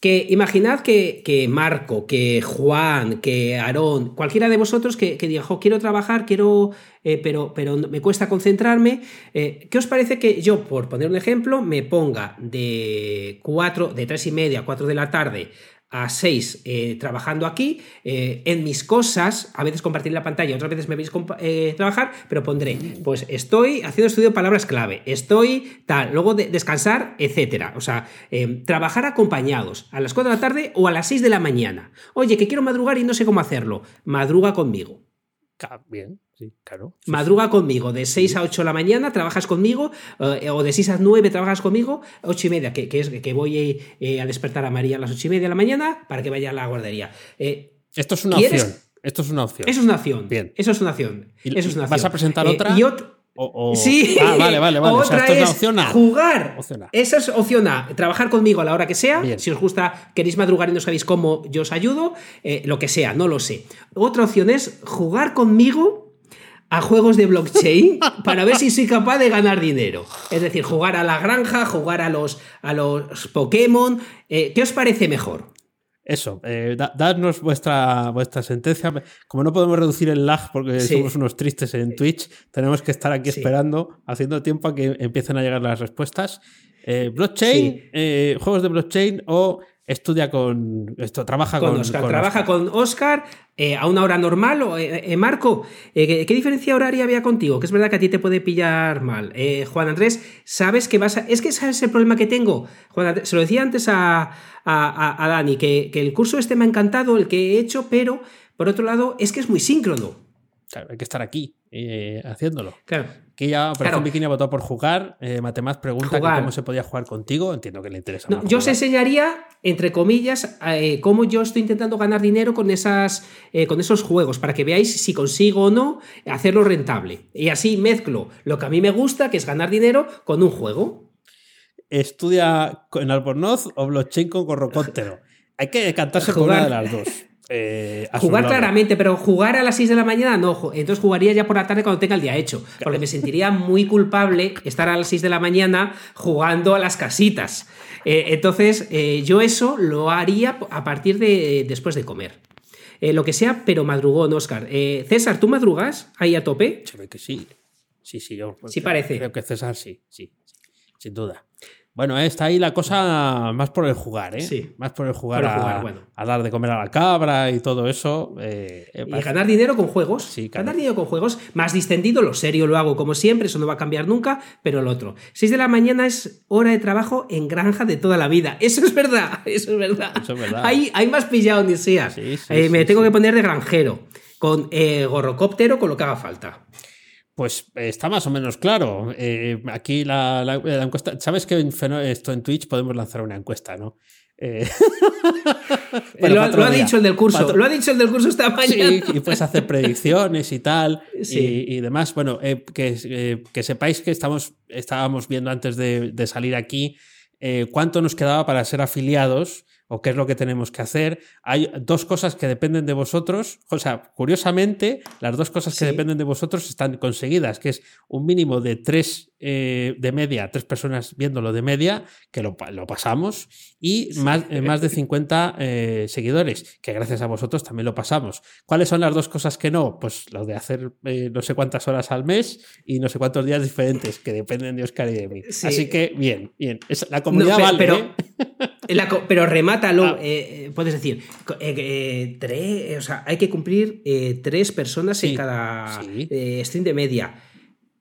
Que imaginad que, que Marco, que Juan, que Aarón, cualquiera de vosotros que, que diga, "Jo, quiero trabajar, quiero, eh, pero, pero me cuesta concentrarme. eh, ¿Qué os parece que yo, por poner un ejemplo, me ponga de 4, de 3 y media a 4 de la tarde a 6 eh, trabajando aquí, eh, en mis cosas, a veces compartir la pantalla, otras veces me veis eh, trabajar, pero pondré, pues estoy haciendo estudio de palabras clave, estoy tal, luego de- descansar, etcétera. O sea, trabajar acompañados a las 4 de la tarde o a las 6 de la mañana. Oye, que quiero madrugar y no sé cómo hacerlo. Madruga conmigo. Bien, sí, claro. Madruga conmigo, de 6 a 8 de la mañana trabajas conmigo, eh, o de 6 a 9 trabajas conmigo, 8 y media, que, que es que voy eh, a despertar a María a las 8 y media de la mañana para que vaya a la guardería. Eh. Esto es una ¿Quieres? opción. Esto es una opción. eso es una opción. Bien. Eso es una opción. ¿Y- Eso es una vas opción. a presentar Eh, otra? y ot- O- o- Sí. Ah, vale, vale, vale. O sea, Otra esto es la opción A. jugar. Opción A. Esa es opción A. Trabajar conmigo a la hora que sea. Bien. Si os gusta, queréis madrugar y no sabéis cómo, yo os ayudo. eh, lo que sea, no lo sé. Otra opción es jugar conmigo a juegos de blockchain para ver si soy capaz de ganar dinero. Es decir, jugar a la granja, jugar a los, a los Pokémon. Eh, ¿Qué os parece mejor? Eso, eh, da- dadnos vuestra, vuestra sentencia. Como no podemos reducir el lag porque Sí. somos unos tristes en Twitch, tenemos que estar aquí Sí. esperando, haciendo tiempo a que empiecen a llegar las respuestas. Eh, blockchain, Sí. eh, juegos de blockchain o estudia con esto, trabaja con, con Oscar. con Trabaja Oscar. con Oscar eh, a una hora normal. O, eh, eh, Marco, ¿qué, qué diferencia horaria había contigo? Que es verdad que a ti te puede pillar mal. Juan Andrés, ¿sabes que vas a.? Es que sabes el problema que tengo. Juan Andrés, se lo decía antes a, a- Dani, que, que el curso este me ha encantado, el que he hecho, pero por otro lado, es que es muy síncrono. Claro, hay que estar aquí. haciéndolo. Claro. Aquí ya Operación Claro. Bikini ha votado por jugar. Eh, pregunta que cómo se podía jugar contigo. Entiendo que le interesa No, más yo os enseñaría, entre comillas, eh, cómo yo estoy intentando ganar dinero con, esas, eh, con esos juegos, para que veáis si consigo o no hacerlo rentable. Y así mezclo lo que a mí me gusta, que es ganar dinero, con un juego. Estudia en Albornoz o blockchain con gorrocóptero. Hay que decantarse por Jugar. una de las dos. Eh, Jugar claramente, pero jugar a las 6 de la mañana no. Entonces jugaría ya por la tarde cuando tenga el día hecho. Porque me sentiría muy culpable estar a las 6 de la mañana jugando a las casitas. Eh, entonces, eh, yo eso lo haría a partir de después de comer. Lo que sea, pero madrugón, Oscar. César, ¿tú madrugas ahí a tope? Que sí. Sí, sí, yo Sí parece. creo que César sí, sí, sin duda. Bueno, eh, está ahí la cosa más por el jugar, ¿eh? Sí. Más por el jugar, Por el a, bueno. a dar de comer a la cabra y todo eso. eh, eh, Y ganar dinero con juegos. Sí, claro. ganar dinero con juegos. Más distendido, lo serio lo hago como siempre, eso no va a cambiar nunca, pero lo otro. 6 de la mañana es hora de trabajo en granja de toda la vida. Eso es verdad, eso es verdad. Eso es verdad. Hay, hay más pillado ni sea. Sí, sí, Eh, me tengo que poner de granjero, con gorrocóptero, con lo que haga falta. Pues está más o menos claro. Eh, aquí la, la- la encuesta. ¿Sabes que en, esto en Twitch podemos lanzar una encuesta, no? Eh, bueno, lo, ha- lo dicho el del curso, Para otro- lo ha dicho el del curso esta mañana. Sí, y puedes hacer predicciones y tal Sí. y, y demás. Bueno, eh, que, que sepáis que estamos, estábamos viendo antes de, de salir aquí cuánto nos quedaba para ser afiliados o qué es lo que tenemos que hacer. Hay dos cosas que dependen de vosotros. O sea, curiosamente, las dos cosas que Sí. dependen de vosotros están conseguidas, que es un mínimo de tres eh, de media, tres personas viéndolo de media, que lo, lo pasamos, y más, eh, más de 50 eh, seguidores, que gracias a vosotros también lo pasamos. ¿Cuáles son las dos cosas que no? Pues lo de hacer no sé cuántas horas al mes y no sé cuántos días diferentes, que dependen de Oscar y de mí. Sí. Así que, bien, bien. La No, comunidad pero, vale. pero, la pero Ah. eh, eh, puedes decir, eh, tres, o sea, hay que cumplir tres personas Sí, en cada stream de media.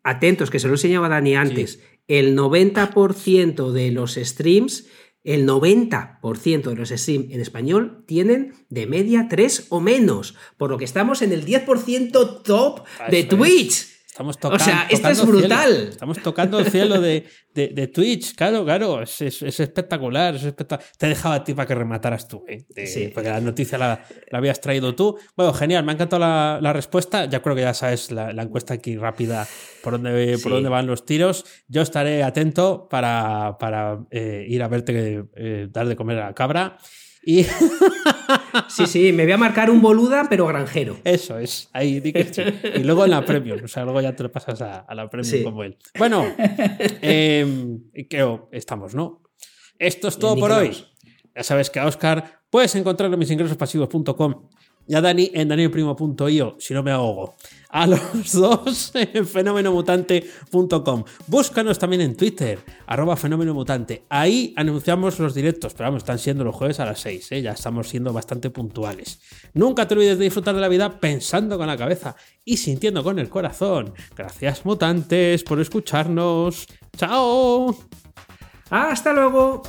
Atentos, que se lo enseñaba Dani antes. El 90% de los streams, el 90% de los streams en español tienen de media tres o menos, por lo que estamos en el 10% top de Eso es. Estamos O tocando. sea, esto es cielo. brutal. Estamos tocando el cielo de, de- de Twitch, claro, claro. Es, es- es espectacular, es espectac- Te he dejado a ti para que remataras tú, ¿eh? De- Sí. porque la noticia la, la habías traído tú. Bueno, genial, me ha encantado la, la respuesta. Ya creo que ya sabes la, la encuesta aquí rápida por dónde, Sí. por dónde van los tiros. Yo estaré atento para, para eh, ir a verte eh, dar de comer a la cabra. Y Sí, sí, me voy a marcar un boluda, pero granjero. Eso es, ahí di que sí. Y luego en la Premium, o sea, luego ya te lo pasas a, a la Premium Sí. como él. Bueno, eh, creo estamos, ¿no? Esto es todo por hoy. Ya sabes que a Oscar puedes encontrarlo en misingresospasivos.com a Dani en danielprimo.io, si no me ahogo. A los dos en fenomenomutante.com. Búscanos también en Twitter, arroba fenomenomutante. Ahí anunciamos los directos, pero vamos, están siendo los jueves a las 6, ¿eh? ya estamos siendo bastante puntuales. Nunca te olvides de disfrutar de la vida pensando con la cabeza y sintiendo con el corazón. Gracias mutantes por escucharnos. ¡Chao! Hasta luego.